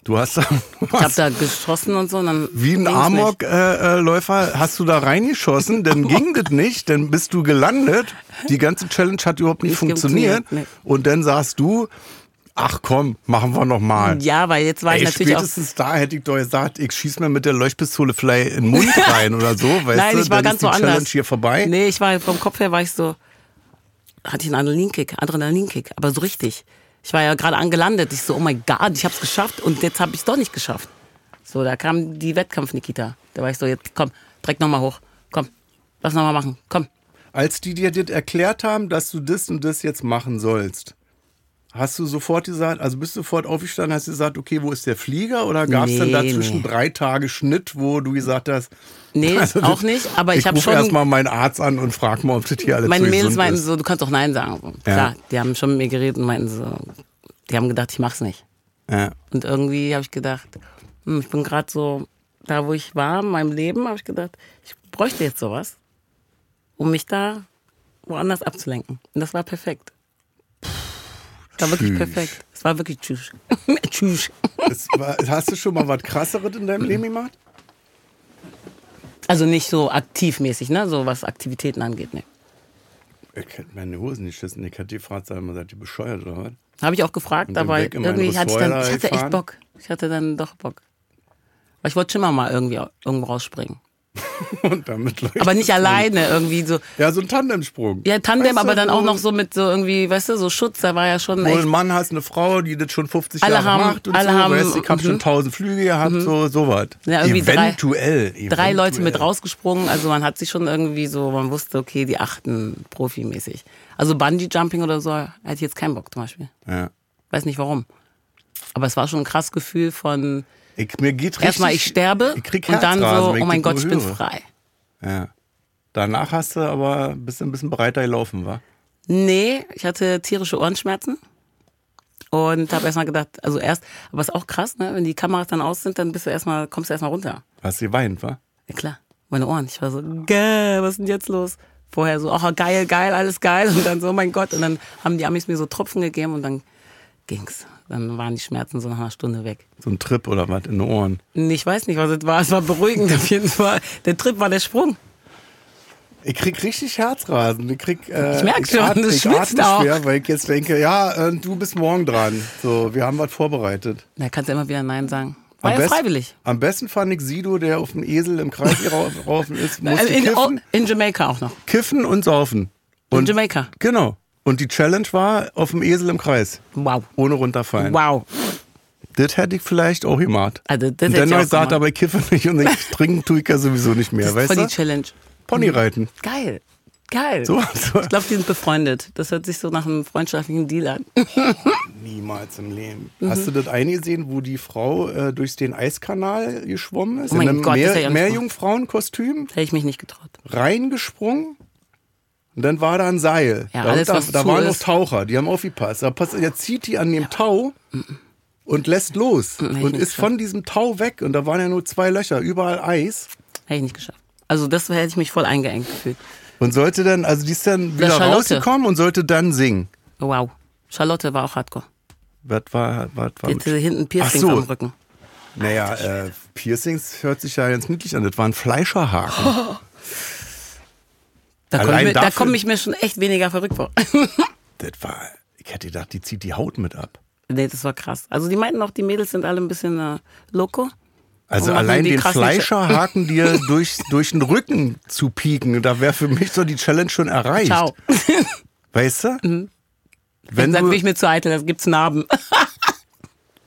Du hast da, Ich habe hast, da geschossen und so. Und dann wie ein ging's nicht. Amok-Läufer hast du da reingeschossen, dann ging das nicht, dann bist du gelandet. Die ganze Challenge hat überhaupt nicht Nicht funktioniert. funktioniert, Und dann sagst du, ach komm, machen wir noch mal. Ja, weil jetzt war ich Ey, natürlich auch. spätestens da hätte ich doch gesagt, ich schieß mir mit der Leuchtpistole vielleicht in den Mund rein oder so, weißt Nein, du? ich war ganz woanders. Challenge hier vorbei. Nee, ich war vom Kopf her war ich so, hatte ich einen Adrenalinkick, Adrenalinkick, aber so richtig. Ich war ja gerade angelandet. Ich so, oh mein Gott, ich hab's geschafft und jetzt habe ich es doch nicht geschafft. So, da kam die Wettkampf-Nikita. Da war ich so, jetzt komm, direkt nochmal hoch. Komm, lass nochmal machen. Komm. Als die dir das erklärt haben, dass du das und das jetzt machen sollst, hast du sofort gesagt, also bist du sofort aufgestanden, hast gesagt, okay, wo ist der Flieger? Oder gab es denn Nee, dazwischen nee. drei Tage Schnitt, wo du gesagt hast, Nee, also auch das- nicht, aber ich, ich habe schon. erstmal meinen Arzt an und frag mal, ob das hier alles Meine so Mädels meinten ist. so, du kannst doch Nein sagen. So, Klar, die haben schon mit mir geredet und meinten so, die haben gedacht, ich mach's nicht. Ja. Und irgendwie habe ich gedacht, hm, ich bin gerade so da, wo ich war in meinem Leben, habe ich gedacht, ich bräuchte jetzt sowas, um mich da woanders abzulenken. Und das war perfekt. Das war wirklich Tschüss. perfekt. Es war wirklich tschüss. tschüss. War, hast du schon mal was krasseres in deinem Leben gemacht? Also nicht so aktivmäßig, ne? So was Aktivitäten angeht, ne. Ich hätte meine Hosen nicht geschissen. Ich hätte die Frage sag mal, seid ihr bescheuert oder was? Habe ich auch gefragt, aber irgendwie hatte ich dann, ich hatte echt? Bock. Ich hatte dann doch Bock. Aber ich wollte schon mal, mal irgendwie irgendwo rausspringen. Und damit Aber nicht alleine, irgendwie so. Ja, so ein Tandemsprung. Ja, Tandem, Weißt aber dann auch noch so mit so irgendwie, weißt du, so Schutz, da war ja schon Wo ein echt. Mann hast, eine Frau, die das schon 50 Alle Jahre haben- macht und alle so. haben- weißt, ich habe schon mhm. 1000 Flüge gehabt, so sowas. Ja, irgendwie drei- eventuell, Drei Leute mit eventuell. rausgesprungen, also man hat sich schon irgendwie so, man wusste, okay, die achten profimäßig. Also Bungee-Jumping oder so, hätte ich jetzt keinen Bock zum Beispiel. Ja. Weiß nicht warum. Aber es war schon ein krass Gefühl von, Ich, mir geht richtig, erstmal ich sterbe ich krieg und dann so, oh mein Gott, ich nur bin höre. frei. Ja. Danach hast du aber bist ein bisschen breiter gelaufen, war? Nee, ich hatte tierische Ohrenschmerzen und habe erstmal gedacht, also erst, aber ist auch krass, ne? wenn die Kameras dann aus sind, dann bist du erstmal, kommst du erstmal runter. Hast du geweint, war? Ja klar, meine Ohren. Ich war so, gäh, was ist denn jetzt los? vorher so, oh geil, geil, alles geil. Und dann so, oh mein Gott. Und dann haben die Amis mir so Tropfen gegeben und dann ging's. Dann waren die Schmerzen so nach einer Stunde weg. So ein Trip oder was in den Ohren. Ich weiß nicht, was es war. Es war beruhigend auf jeden Fall. Der Trip war der Sprung. Ich krieg richtig Herzrasen. Ich, krieg, äh, Ich merk schon, atme- das ich schwitzt auch. schwer, weil ich jetzt denke, ja, äh, du bist morgen dran. So, wir haben was vorbereitet. Da kannst du immer wieder Nein sagen. War Am ja besten- freiwillig. Am besten fand ich Sido, der auf dem Esel im Kreis raufen ist, musste Also in, oh, kiffen, in Jamaika auch noch. kiffen und saufen. In Und Jamaika. Genau. Und die Challenge war auf dem Esel im Kreis, Wow. ohne runterfallen. Wow. Das hätte ich vielleicht auch gemacht. Also, das und hätte dann ich gesagt, ich kiffe nicht und ich trinken tue ich ja sowieso nicht mehr, Das ist weißt voll du? die Challenge. Ponyreiten. Geil. Geil. So, so. Ich glaube, die sind befreundet. Das hört sich so nach einem freundschaftlichen Deal an. Niemals im Leben. Mhm. Hast du das eine gesehen, wo die Frau äh, durch den Eiskanal geschwommen ist? Oh mein in einem Gott, das Meer, auch nicht Meerjungfrauenkostüm, Hätte ich mich nicht getraut. reingesprungen. Und dann war da ein Seil. Ja, da alles, da, da waren noch. Taucher, die haben aufgepasst. Da passt, jetzt zieht die an dem Tau und lässt los. hätte ich und ist von diesem Tau weg. Und da waren ja nur zwei Löcher, überall Eis. Hätte ich nicht geschafft. Also das hätte ich mich voll eingeengt gefühlt. Und sollte dann, also die ist dann wieder Charlotte. rausgekommen und sollte dann singen. Wow. Charlotte war auch hardcore. Was war, was war Die hatte hinten Piercings so. am Rücken. Naja, äh, Piercings hört sich ja ganz niedlich an. Das waren Fleischerhaken. Da komme ich, mir- da komm ich mir schon echt weniger verrückt vor. Das war, ich hätte gedacht, die zieht die Haut mit ab. nee, das war krass. Also die meinten auch, die Mädels sind alle ein bisschen äh, loco. Also allein die den Fleischerhaken dir durch, durch den Rücken zu pieken, da wäre für mich so die Challenge schon erreicht. Ciao. Weißt du? Wenn Wenn sagt, du, bin ich mir zu eitel, das gibt's Narben.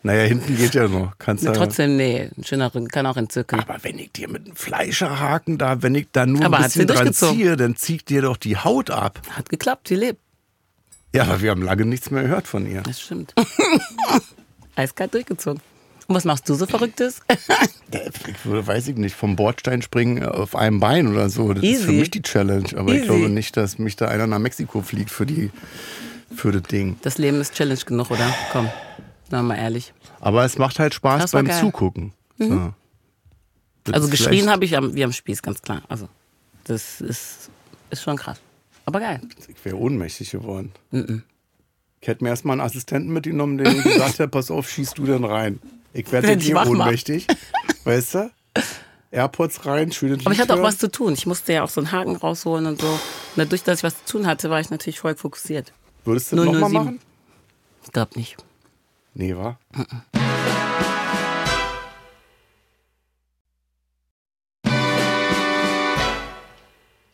Naja, hinten geht ja noch. Kannst ja, Trotzdem, nee, ein schöner Rücken kann auch entzücken. aber wenn ich dir mit einem Fleischerhaken da, wenn ich da nur Aber ein bisschen dran ziehe, dann zieht dir doch die Haut ab. Hat geklappt, sie lebt. Ja, aber wir haben lange nichts mehr gehört von ihr. Das stimmt. Eiskalt durchgezogen. Und was machst du so Verrücktes? Ich würde, weiß ich nicht, vom Bordstein springen auf einem Bein oder so. Das ist für Easy. mich die Challenge. Aber ich Easy. glaube nicht, dass mich da einer nach Mexiko fliegt für, die, für das Ding. Das Leben ist Challenge genug, oder? Komm, wir mal ehrlich. Aber es macht halt Spaß beim geil. Mhm. Zugucken. So. Das Also geschrien habe ich am, wie am Spieß, ganz klar. Also, das ist, ist schon krass. Aber geil. Ich wäre ohnmächtig geworden. Ich hätte mir erstmal einen Assistenten mitgenommen, der gesagt hat, pass auf, schießt du denn rein. Ich werde mach. ohnmächtig. Weißt du? Airpods rein, schöne Aber ich hatte auch was zu tun. Ich musste ja auch so einen Haken rausholen und so. Und dadurch, dass ich was zu tun hatte, war ich natürlich voll fokussiert. Würdest du das nochmal 007. machen? Ich glaube nicht. Nee, wa?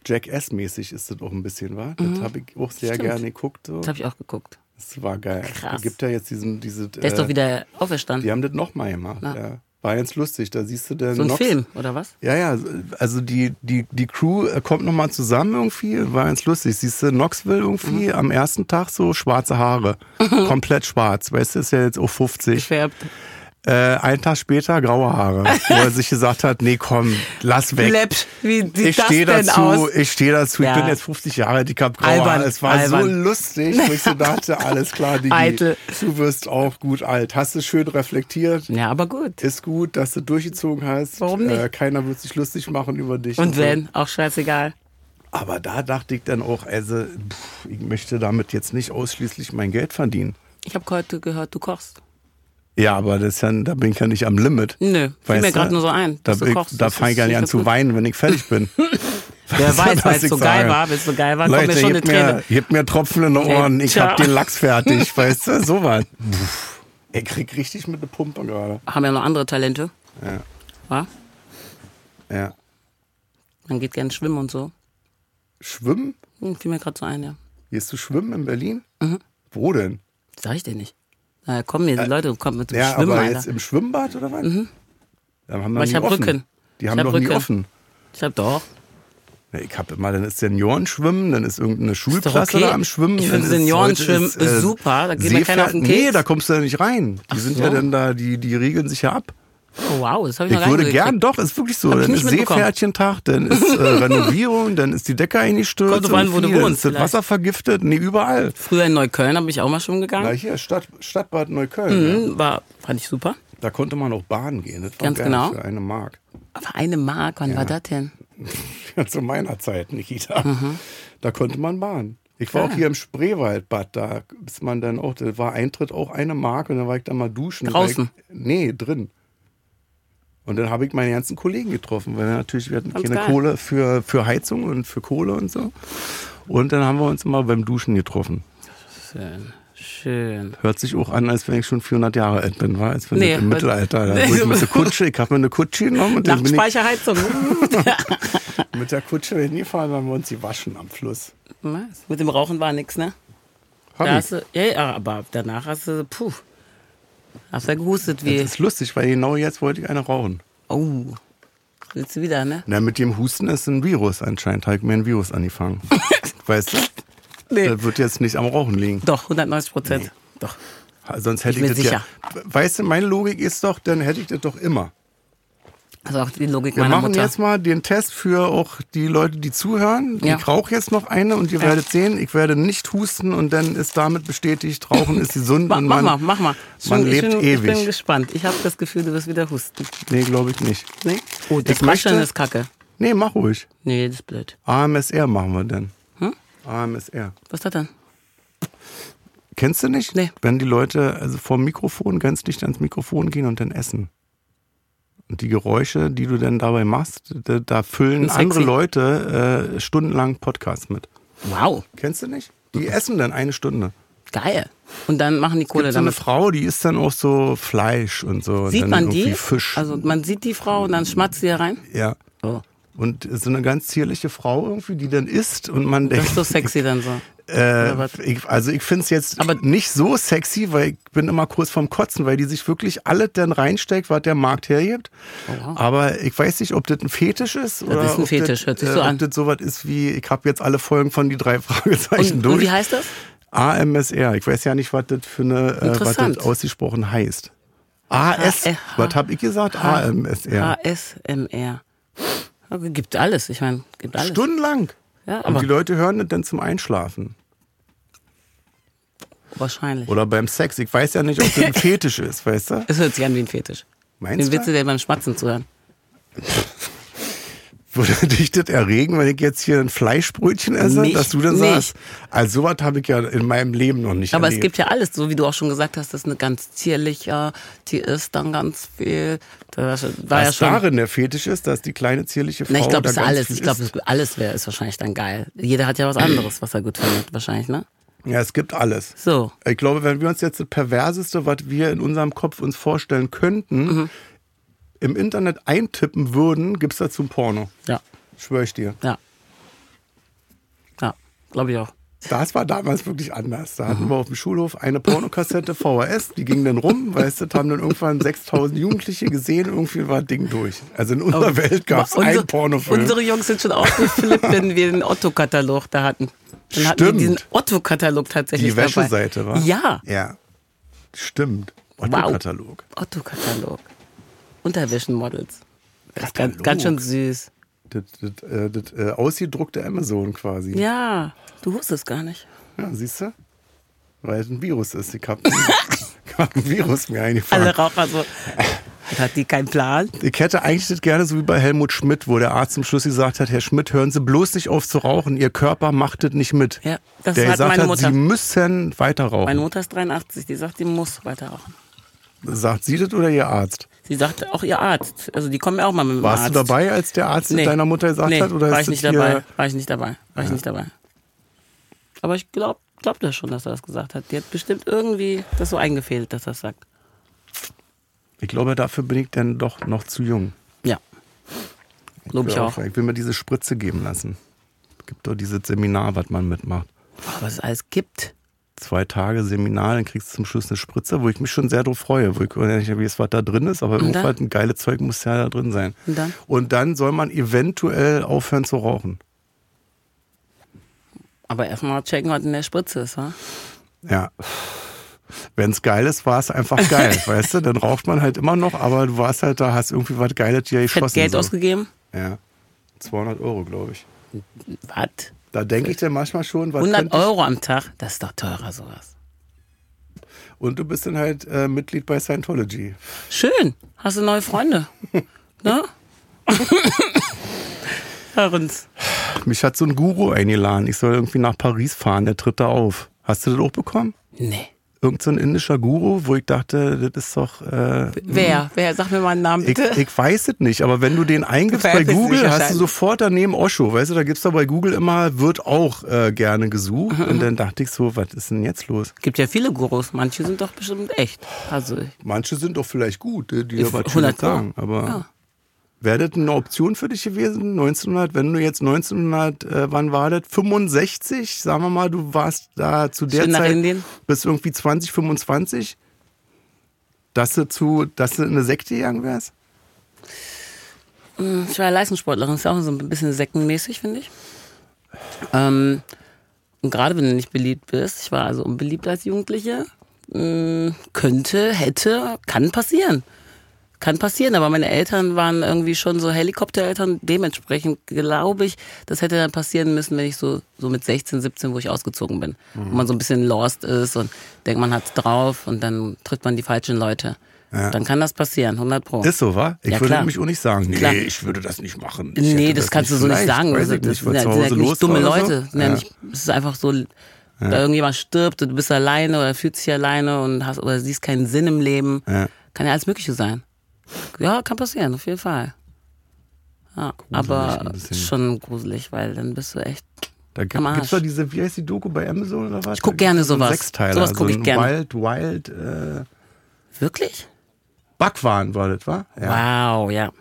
Jackass-mäßig ist das auch ein bisschen, wa? Das habe ich auch sehr Mhm. Stimmt. gerne geguckt. So. Das habe ich auch geguckt. Das war geil. Krass. Es gibt ja jetzt diesen, diese. Der ist doch wieder auferstanden. Die haben das nochmal gemacht. Ja. Ja. War ganz lustig. Da siehst du dann. so ein Nox- Film, oder was? Ja, ja, also die, die, die Crew äh, kommt nochmal zusammen irgendwie, war ganz lustig. Siehst du, Knoxville irgendwie Mhm. am ersten Tag so schwarze Haare. Komplett schwarz. Weißt du, ist ja jetzt auch 50. Gefärbt. Äh, einen Tag später graue Haare. wo er sich gesagt hat, nee, komm, lass weg. Läppsch, wie sieht Ich stehe dazu, aus? ich stehe dazu, Ja. ich bin jetzt 50 Jahre alt, ich hab graue Albern, Haare. Es war so albern. lustig, wo ich so dachte, alles klar, Digi, Eitel. du wirst auch gut alt. Hast du schön reflektiert? Ja, aber gut. Ist gut, dass du durchgezogen hast. Warum nicht? Äh, keiner wird sich lustig machen über dich. Und so. wenn, auch scheißegal. Aber da dachte ich dann auch, also, pff, ich möchte damit jetzt nicht ausschließlich mein Geld verdienen. Ich habe heute gehört, du kochst. Ja, aber das ja, da bin ich ja nicht am Limit. Nö, fiel mir gerade nur so ein, Da, ich- kochst. da fange ich ja nicht an zu weinen, wenn ich fertig bin. Wer weiß, weil es ich so geil sage? war, weil es so geil war, kommt mir Leute, schon eine Träne. gebt mir Tropfen in die Ohren, ich hab den Lachs fertig, weißt du, so was. Pff, Ich krieg richtig mit der Pumpe gerade. Haben ja noch andere Talente. Ja, Wa? ja. Man geht gerne schwimmen und so. Schwimmen? Hm, fiel mir gerade so ein, ja. Gehst du schwimmen in Berlin? Mhm. Wo denn? Sag ich dir nicht. Na, kommen mir die Leute, kommen mit dem Ja, Schwimmen, aber Alter. jetzt im Schwimmbad oder was? Mhm. Dann haben wir ich hab offen. Rücken. Die Ich haben hab doch nie offen. Ich hab doch. Ja, Ich habe immer, dann ist Seniorenschwimmen, dann ist irgendeine Schulklasse okay. da am Schwimmen. Ich finde Seniorenschwimmen ist super, da geht mir keiner auf den Nee, Keks. da kommst du ja nicht rein. Die sind so. ja dann da, die, die regeln sich ja ab. Oh, wow, das habe ich, Ich noch würde gar gern, doch, ist wirklich so. Ich Dann ist. Seepferdchentag, dann ist äh, Renovierung, dann ist die Decke eingestürzt. Kommt drauf wo du wohnst Ist das. Wasser vergiftet? Nee, überall. Früher in Neukölln habe ich auch mal Na, gegangen. hier, Stadt, Stadtbad Neukölln. Ja. Mhm, war, fand ich super. Da konnte man auch baden gehen. Das war Ganz genau. Für eine Mark. Aber eine Mark, wann war das denn? Ja, zu meiner Zeit, Nikita. Da konnte man bahnen. Ich war auch hier im Spreewaldbad, da ist man dann auch, da war Eintritt auch eine Mark und dann war ich da mal duschen. Draußen? Ich, nee, drin. Und dann habe ich meine ganzen Kollegen getroffen, weil natürlich, wir hatten Ganz keine geil. Kohle für, für Heizung und für Kohle und so. Und dann haben wir uns immer beim Duschen getroffen. Schön. Schön. Hört sich auch an, als wenn ich schon 400 Jahre alt bin, war als wenn Nee, ich im weil- Mittelalter. Da ich mit der Kutsche, ich habe mir eine Kutsche genommen und Nachtspeicherheizung. mit der Kutsche hingefahren, haben wir uns die waschen am Fluss. Nice. Mit dem Rauchen war nix, ne? Hab Da ich. hast du, ja, ja, aber danach hast du, puh. Hast du gehustet wie. Das ist lustig, weil genau jetzt wollte ich eine rauchen. Oh. Willst du wieder, ne? Na, mit dem Husten ist ein Virus anscheinend. Habe ich mir ein Virus angefangen. weißt du? Nee. Das wird jetzt nicht am Rauchen liegen. Doch, 190 Prozent. Doch. Sonst hätte Ich ich, bin das ja. Weißt du, meine Logik ist doch, dann hätte ich das doch immer. Also auch die Logik Wir meiner machen Mutter. jetzt mal den Test für auch die Leute, die zuhören. Ja. Ich rauche jetzt noch eine und ihr werdet sehen, ich werde nicht husten und dann ist damit bestätigt, Rauchen ist gesund Ma und mach man, mal, mach mal. Ich man bin- lebt ich bin, ewig. Ich bin gespannt. Ich habe das Gefühl, du wirst wieder husten. Nee, glaube ich nicht. Nee? Oh, das Mascheln ist kacke. Nee, mach ruhig. Nee, das ist blöd. AMSR machen wir denn. Hm? AMSR. Was ist das denn? Kennst du nicht? Nee. Wenn die Leute also vom Mikrofon ganz dicht ans Mikrofon gehen und dann essen. Und die Geräusche, die du dann dabei machst, da, da füllen andere Leute äh, stundenlang Podcasts mit. Wow, Kennst du nicht? Die essen dann eine Stunde. geil. Und dann machen die Kohle Gibt so eine. Frau, die isst dann auch so Fleisch und so. und Sieht dann man die? Fisch. Also man sieht die Frau und dann schmatzt sie herein. ja. Oh, Und so eine ganz zierliche Frau irgendwie, die dann isst und man das denkt, ist so sexy dann so. Äh, ich, also ich finde es jetzt Aber- nicht so sexy, weil ich bin immer kurz vorm Kotzen, weil die sich wirklich alles dann reinsteckt, was der Markt hergibt. wow. Aber ich weiß nicht, ob das ein Fetisch ist oder ist ein Fetisch, das, hört sich so äh, an. Ob das sowas ist wie, ich habe jetzt alle Folgen von die drei Fragezeichen Und, durch. und wie heißt das? AMSR. Ich weiß ja nicht, was das für eine, äh, was das ausgesprochen heißt. AS. Was habe ich gesagt? AMSR. ASMR. Gibt alles, ich meine, gibt alles. Stundenlang. Ja, Und die Leute hören das dann zum Einschlafen. wahrscheinlich. Oder beim Sex. Ich weiß ja nicht, ob das ein Fetisch ist, weißt du? Es hört sich an wie ein Fetisch. Meinst du? du denn beim Schmatzen zuhören? Würde dich das erregen, wenn ich jetzt hier ein Fleischbrötchen esse, Mich dass du dann nicht. sagst? Also sowas habe ich ja in meinem Leben noch nicht Aber es erlebt. gibt ja alles, so wie du auch schon gesagt hast, das ist eine ganz zierliche, die isst dann ganz viel. Das war ja Was schon. darin der Fetisch ist, dass die kleine zierliche Frau Na, ich glaube, das ist alles. Ich glaube, alles wäre ist wahrscheinlich dann geil. Jeder hat ja was anderes, was er gut findet, wahrscheinlich, ne? Ja, es gibt alles. So. Ich glaube, wenn wir uns jetzt das Perverseste, was wir in unserem Kopf uns vorstellen könnten, Mhm. Im Internet eintippen würden, gibt es dazu ein Porno. Ja, Schwör ich dir. ja. Ja, glaube ich auch. Das war damals wirklich anders. Da hatten wir auf dem Schulhof eine Pornokassette VHS, die ging dann rum, weißt du, haben dann irgendwann 6000 Jugendliche gesehen, irgendwie war das Ding durch. Also in unserer Welt gab es einen unsere- Pornofilm. Unsere Jungs sind schon ausgeflippt, wenn wir den Otto-Katalog da hatten. Dann hatten wir Stimmt. diesen Otto-Katalog tatsächlich die dabei. Wäscheseite war? Ja, Ja. Stimmt. Otto-Katalog. Otto-Katalog. Unterwäschenmodels. Das ganz, ganz schön süß. Das, das, äh, das äh, ausgedruckte Amazon quasi. Ja, du wusstest gar nicht. Ja, siehst du? Weil es ein Virus ist. Ich habe hab ein Virus mir eingefangen. Alle Raucher so. Hat die keinen Plan? Ich hätte eigentlich das gerne so wie bei Helmut Schmidt, wo der Arzt zum Schluss gesagt hat, Herr Schmidt, hören Sie bloß nicht auf zu rauchen, Ihr Körper macht das nicht mit. Ja, das der hat gesagt meine hat, Mutter. Sie müssen weiter rauchen. Meine Mutter ist 83, die sagt, die muss weiter rauchen. Sagt sie das oder Ihr Arzt? Sie sagt auch ihr Arzt. Also die kommen ja auch mal mit dem Warst Arzt. du dabei, als der Arzt Nee. deiner Mutter gesagt nee, hat? Oder war ich nicht dabei. War ich nicht dabei. War ich nicht dabei. Aber ich glaube glaub das schon, dass er das gesagt hat. Die hat bestimmt irgendwie das so eingefehlt, dass er das sagt. Ich glaube, dafür bin ich dann doch noch zu jung. Ja. Glaube ich will auch. Ich will mir diese Spritze geben lassen. Es gibt doch dieses Seminar, was man mitmacht. Was es alles gibt. Zwei Tage Seminar, dann kriegst du zum Schluss eine Spritze, wo ich mich schon sehr drauf freue. Wo ich nicht weiß, was da drin ist, aber irgendwas, ein geiles Zeug muss ja da drin sein. Und dann? Und dann soll man eventuell aufhören zu rauchen. Aber erstmal checken, was in der Spritze ist, wa? Ja. Wenn es geil ist, war es einfach geil, weißt du? Dann raucht man halt immer noch, aber du warst halt da, hast irgendwie was Geiles Fett geschossen. Geld so. ausgegeben? Ja. 200 Euro, glaube ich. Was? Da denke ich dann manchmal schon, was 100 könnte ich- Euro am Tag? Das ist doch teurer, sowas. Und du bist dann halt äh, Mitglied bei Scientology. Schön. Hast du neue Freunde? ne? Hörens. Mich hat so ein Guru eingeladen. Ich soll irgendwie nach Paris fahren. Der tritt da auf. Hast du das auch bekommen? Nee. Irgend so ein indischer Guru, wo ich dachte, das ist doch. Äh, Wer? Wer? Sag mir mal einen Namen ich, bitte. ich weiß es nicht, aber wenn du den eingibst bei Google, hast du sofort daneben Osho. Weißt du, da gibt's da bei Google immer, wird auch äh, gerne gesucht. Mhm. Und dann dachte ich so, was ist denn jetzt los? Gibt ja viele Gurus. Manche sind doch bestimmt echt. Also, Manche sind doch vielleicht gut, die Ich- was 100 Schönes Pro. sagen. Aber Ja. Wäre das eine Option für dich gewesen? 1900, wenn du jetzt 1900, äh, wann war das? 65? Sagen wir mal, du warst da zu der Schön Zeit bis irgendwie 20, 25? Dass du, zu, dass du in eine Sekte gegangen wärst? ich war ja Leistungssportlerin. Ist ja auch so ein bisschen sektenmäßig, finde ich. Ähm, und gerade wenn du nicht beliebt bist, ich war also unbeliebt als Jugendliche, mh, könnte, hätte, kann passieren. Kann passieren, aber meine Eltern waren irgendwie schon so Helikoptereltern. Dementsprechend glaube ich, das hätte dann passieren müssen, wenn ich so, so mit 16, 17, wo ich ausgezogen bin. Wo man so ein bisschen lost ist und denkt, man hat's drauf und dann trifft man die falschen Leute. Dann kann das passieren, 100 Pro. Ist so, wa? Ich Ja, würde klar. mich auch nicht sagen, nee, Klar. ich würde das nicht machen. Ich Nee, hätte das, kannst du so nicht sagen. Weiß Also, ich das nicht, ja, das sind ja nicht dumme Leute. So. Das ja. Ja. nicht, es ist einfach so, da irgendjemand stirbt und du bist alleine oder fühlst dich alleine und hast oder siehst keinen Sinn im Leben. Ja. Kann ja alles Mögliche sein. Ja, kann passieren, auf jeden Fall. Ja, aber schon gruselig, weil dann bist du echt. Da gibt es doch diese, wie heißt die Doku bei Amazon oder was? Ich guck Da gerne sowas. Sechsteiler, Sowas guck so ich gerne. Wild, Wild, äh, Wirklich? Backwaren war das, wa? Wow, ja.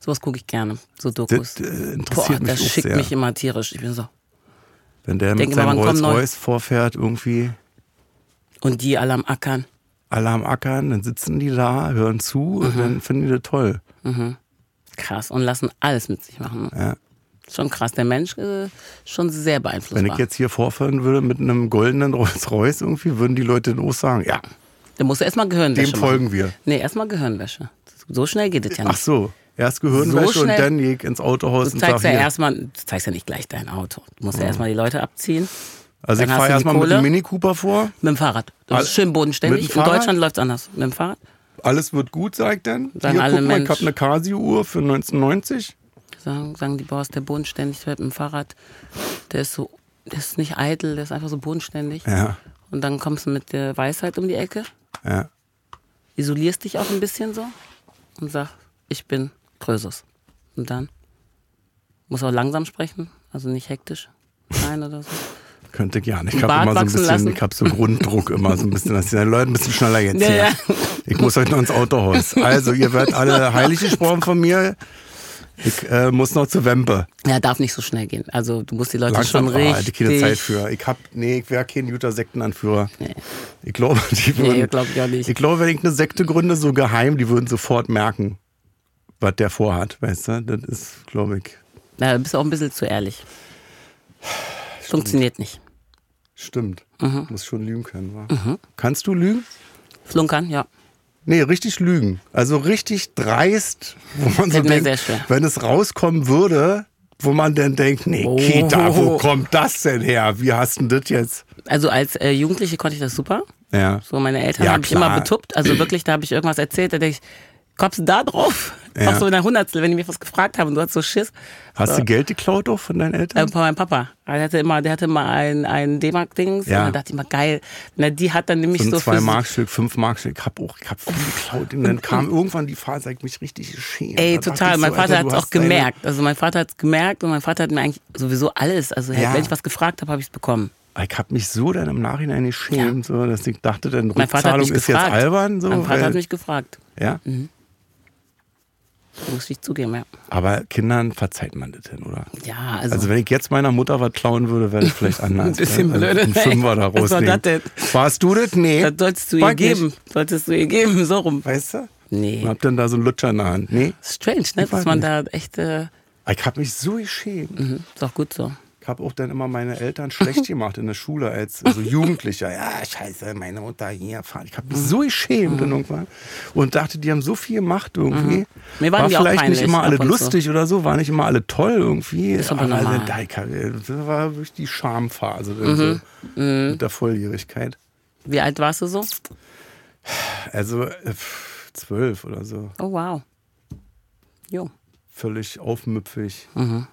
Sowas gucke ich gerne. So Dokus. Das äh, Boah, interessiert mich das schickt sehr. mich immer tierisch. Ich bin so. Wenn der mit seinem Rolls Royce vorfährt, irgendwie Und die alle am Ackern. Alle am Ackern, dann sitzen die da, hören zu Mhm. und dann finden die das toll. Krass. Und lassen alles mit sich machen. Ja. Schon krass. Der Mensch äh, schon sehr beeinflussbar. Wenn ich jetzt hier vorfahren würde mit einem goldenen Rolls Royce irgendwie, würden die Leute dann auch sagen, ja, Da musst du erstmal Gehirnwäsche dem machen. folgen wir. Nee, erstmal Gehirnwäsche. So schnell geht es ja Ach nicht. so, erst Gehirnwäsche So und dann gehe ich ins Autohaus Du und zeigst sag ja erstmal, du zeigst ja nicht gleich dein Auto. Du musst ja erstmal die Leute abziehen. Also ich dann hast fahre erstmal mit dem Mini Cooper vor. Mit dem Fahrrad. Das ist schön bodenständig. In? Deutschland läuft es anders. Mit dem Fahrrad. Alles wird gut, sagt dann. Sagen Hier, alle guck mal, ich habe eine Casio-Uhr für 1990. Sagen, sagen die Boss, der bodenständig fährt mit dem Fahrrad. Der ist so, der ist nicht eitel, der ist einfach so bodenständig. Ja, Und dann kommst du mit der Weisheit um die Ecke, ja. isolierst dich auch ein bisschen so und sagst, ich bin Krösus. Und dann muss auch langsam sprechen, also nicht hektisch sein oder so. Könnte gerne. Ich habe immer so ein bisschen, lassen? ich habe so Grunddruck immer so ein bisschen, dass die Leute ein bisschen schneller jetzt Ja, hier. ja. Ich muss heute noch ins Autohaus. Also, ihr werdet alle heilig gesprochen von mir. Ich äh, muss noch zu Wempe. Ja, darf nicht so schnell gehen. Also du musst die Leute Langsam schon richtig. hätte ich keine Zeit für. Ich hab, nee, ich wäre kein guter Sektenanführer. Nee. Ich glaube, die Nee, würden, glaube ich auch nicht. ich glaube, wenn ich eine Sekte gründe, so geheim, die würden sofort merken, was der vorhat, weißt du? Das ist, glaube ich, Na, du bist auch ein bisschen zu ehrlich. Funktioniert nicht. stimmt. Mhm. Muss schon lügen können, wa? Kannst du lügen? Flunkern, ja. Nee, richtig lügen. Also richtig dreist, wo man so denkt, wenn es rauskommen würde, wo man dann denkt, nee, Oh. Kita, wo kommt das denn her? Wie hast denn das jetzt? Also als äh, Jugendliche konnte ich das super. Ja. So, meine Eltern Ja, habe ich immer betuppt. Also wirklich, da habe ich irgendwas erzählt, da denke ich, kommst du da drauf? Ja. Auch so in der Hundertstel, wenn die mir was gefragt haben und du hast so Schiss. Hast so. du Geld geklaut auch von deinen Äh, Eltern? von meinem Papa. Der hatte immer, der hatte immer ein, ein D-Mark-Dings. Ja. Und dann dachte ich immer, geil. Na, die hat dann nämlich so so, zwei Markstück, fünf Markstück. Ich hab auch, ich hab viel geklaut. Und dann kam irgendwann die Phase, ich mich richtig geschämt. Ey, total. mein so, Vater es auch gemerkt. Also mein Vater hat es gemerkt und mein Vater hat mir eigentlich sowieso alles. Also Ja. wenn ich was gefragt habe, habe ich es bekommen. Ich hab mich so dann im Nachhinein geschämt, so, dass ich dachte, dann Mein Vater hat Rückzahlung mich ist gefragt. jetzt albern. So, mein Vater weil, hat mich gefragt. ja? Muss ich zugeben, ja. Aber Kindern verzeiht man das denn, oder? Ja, also. Also wenn ich jetzt meiner Mutter was klauen würde, wäre das vielleicht anders. Ein bisschen ne? blöde. Ein Fünfer da Was war das denn? Warst du das? Nee. das solltest du War ihr geben. Solltest du ihr geben, so rum. Weißt du? Nee. Und hab dann da so einen Lutscher in der Hand. Nee. Strange, ne? Dass man nicht. da echt. Äh, Ich hab mich so geschämt. mhm, ist auch gut so. Ich habe auch dann immer meine Eltern schlecht gemacht in der Schule als also Jugendlicher. Ja, scheiße, meine Mutter hier fahren. Ich habe mich so geschämt dann irgendwann und dachte, die haben so viel gemacht irgendwie. Mir waren war die auch vielleicht peinlich nicht immer alle lustig oder so, war nicht immer alle toll irgendwie. Ist aber ich- das war wirklich die Schamphase Mhm. so, mit der Volljährigkeit. Wie alt warst du so? Also äh, zwölf oder so. Oh, wow. Jo. Völlig aufmüpfig. Mhm.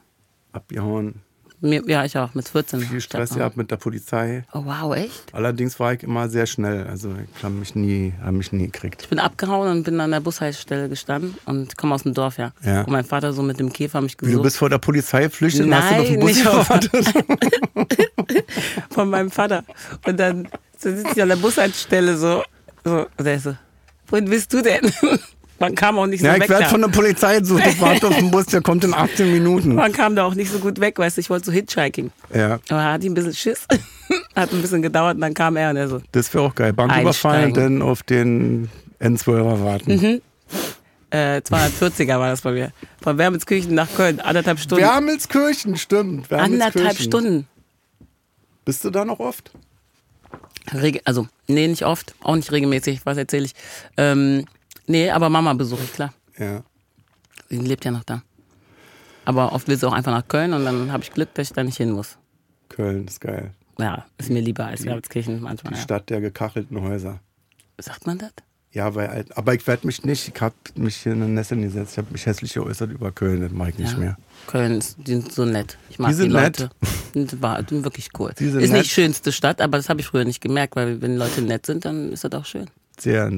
abgehauen. Mir, ja, ich auch, mit 14. Viel Stress gehabt mit der Polizei. Oh, wow, echt? Allerdings war ich immer sehr schnell. Also ich habe mich nie, hab mich nie gekriegt. Ich bin abgehauen und bin an der Bushaltestelle gestanden und komme aus dem Dorf, ja. Ja. Und mein Vater so mit dem Käfer mich Wie, du gesucht. bist vor der Polizei geflüchtet und hast du auf den Bus gewartet? von meinem Vater. Und dann so sitze ich an der Bushaltestelle so, so und er so, wohin bist du denn? Man kam auch nicht so Ja, weg ich werde von der Polizei gesucht. Ich warte auf den Bus, der kommt in 18 Minuten. Man kam da auch nicht so gut weg, weißt du, ich wollte so Hitchhiking. Ja, Aber er hatte ein bisschen Schiss. Hat ein bisschen gedauert und dann kam er und er so, das wäre auch geil. Bank überfallen und dann auf den N12er warten. äh, 240er war das bei mir. Von Wermelskirchen nach Köln, anderthalb Stunden. Wermelskirchen, stimmt. Wermelskirchen. anderthalb Stunden. Bist du da noch oft? Reg also, nee, nicht oft, auch nicht regelmäßig, was erzähle ich. Ähm, nee, aber Mama besuche ich, klar. Ja. Sie lebt ja noch da. Aber oft will sie auch einfach nach Köln und dann habe ich Glück, dass ich da nicht hin muss. Köln ist geil. Ja, ist mir lieber als Wermelskirchen manchmal. Die Ja. Stadt der gekachelten Häuser. Sagt man das? Ja, weil, halt- aber ich werde mich nicht, ich habe mich hier in eine Nässe gesetzt, ich habe mich hässlich geäußert über Köln, das mache ich nicht Ja. mehr. Köln, ist, die sind so nett. Ich mag Die sind Leute. Die sind, war- die sind wirklich cool. Die sind ist nett. nicht schönste Stadt, aber das habe ich früher nicht gemerkt, weil wenn Leute nett sind, dann ist das auch schön. Sehr,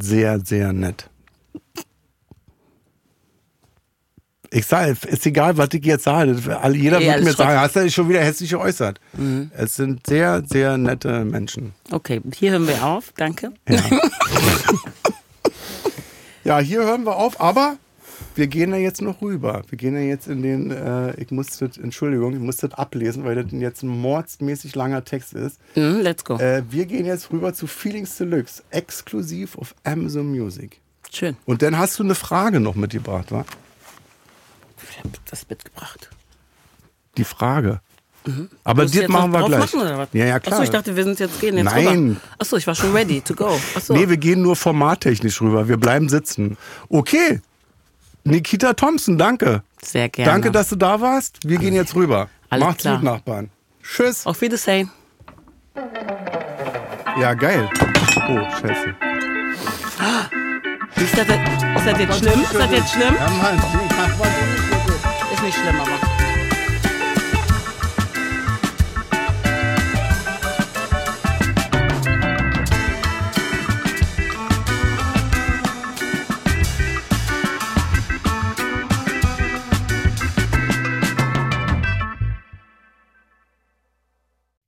sehr, sehr nett. Ich sage, ist egal, was ich jetzt sage. Jeder Eh, wird mir sagen, hast du dich schon wieder hässlich geäußert. Es sind sehr, sehr nette Menschen. Okay, hier hören wir auf. Danke. Ja, hier hören wir auf, aber wir gehen ja jetzt noch rüber. Wir gehen ja jetzt in den, äh, ich muss das, Entschuldigung, ich muss das ablesen, weil das jetzt ein mordsmäßig langer Text ist. Mhm, let's go. Äh, wir gehen jetzt rüber zu Feelings Deluxe, exklusiv auf Amazon Music. Schön. Und dann hast du eine Frage noch mitgebracht, wa? Ich habe das mitgebracht. Die Frage. Aber Musst du das machen wir gleich. Machen? Ja, ja, klar. Achso, ich dachte, wir sind jetzt gehen jetzt Nein. rüber. Achso, ich war schon ready to go. Achso. Nee, wir gehen nur formattechnisch rüber. Wir bleiben sitzen. Okay. Nikita Thompson, danke. Sehr gerne. Danke, dass du da warst. Wir gehen jetzt rüber. Alles Macht's klar. gut, Nachbarn. Tschüss. Auf Wiedersehen. Ja, geil. Oh, scheiße. Ist das, ist das jetzt schlimm? Ist das jetzt schlimm? Ist nicht schlimm, aber.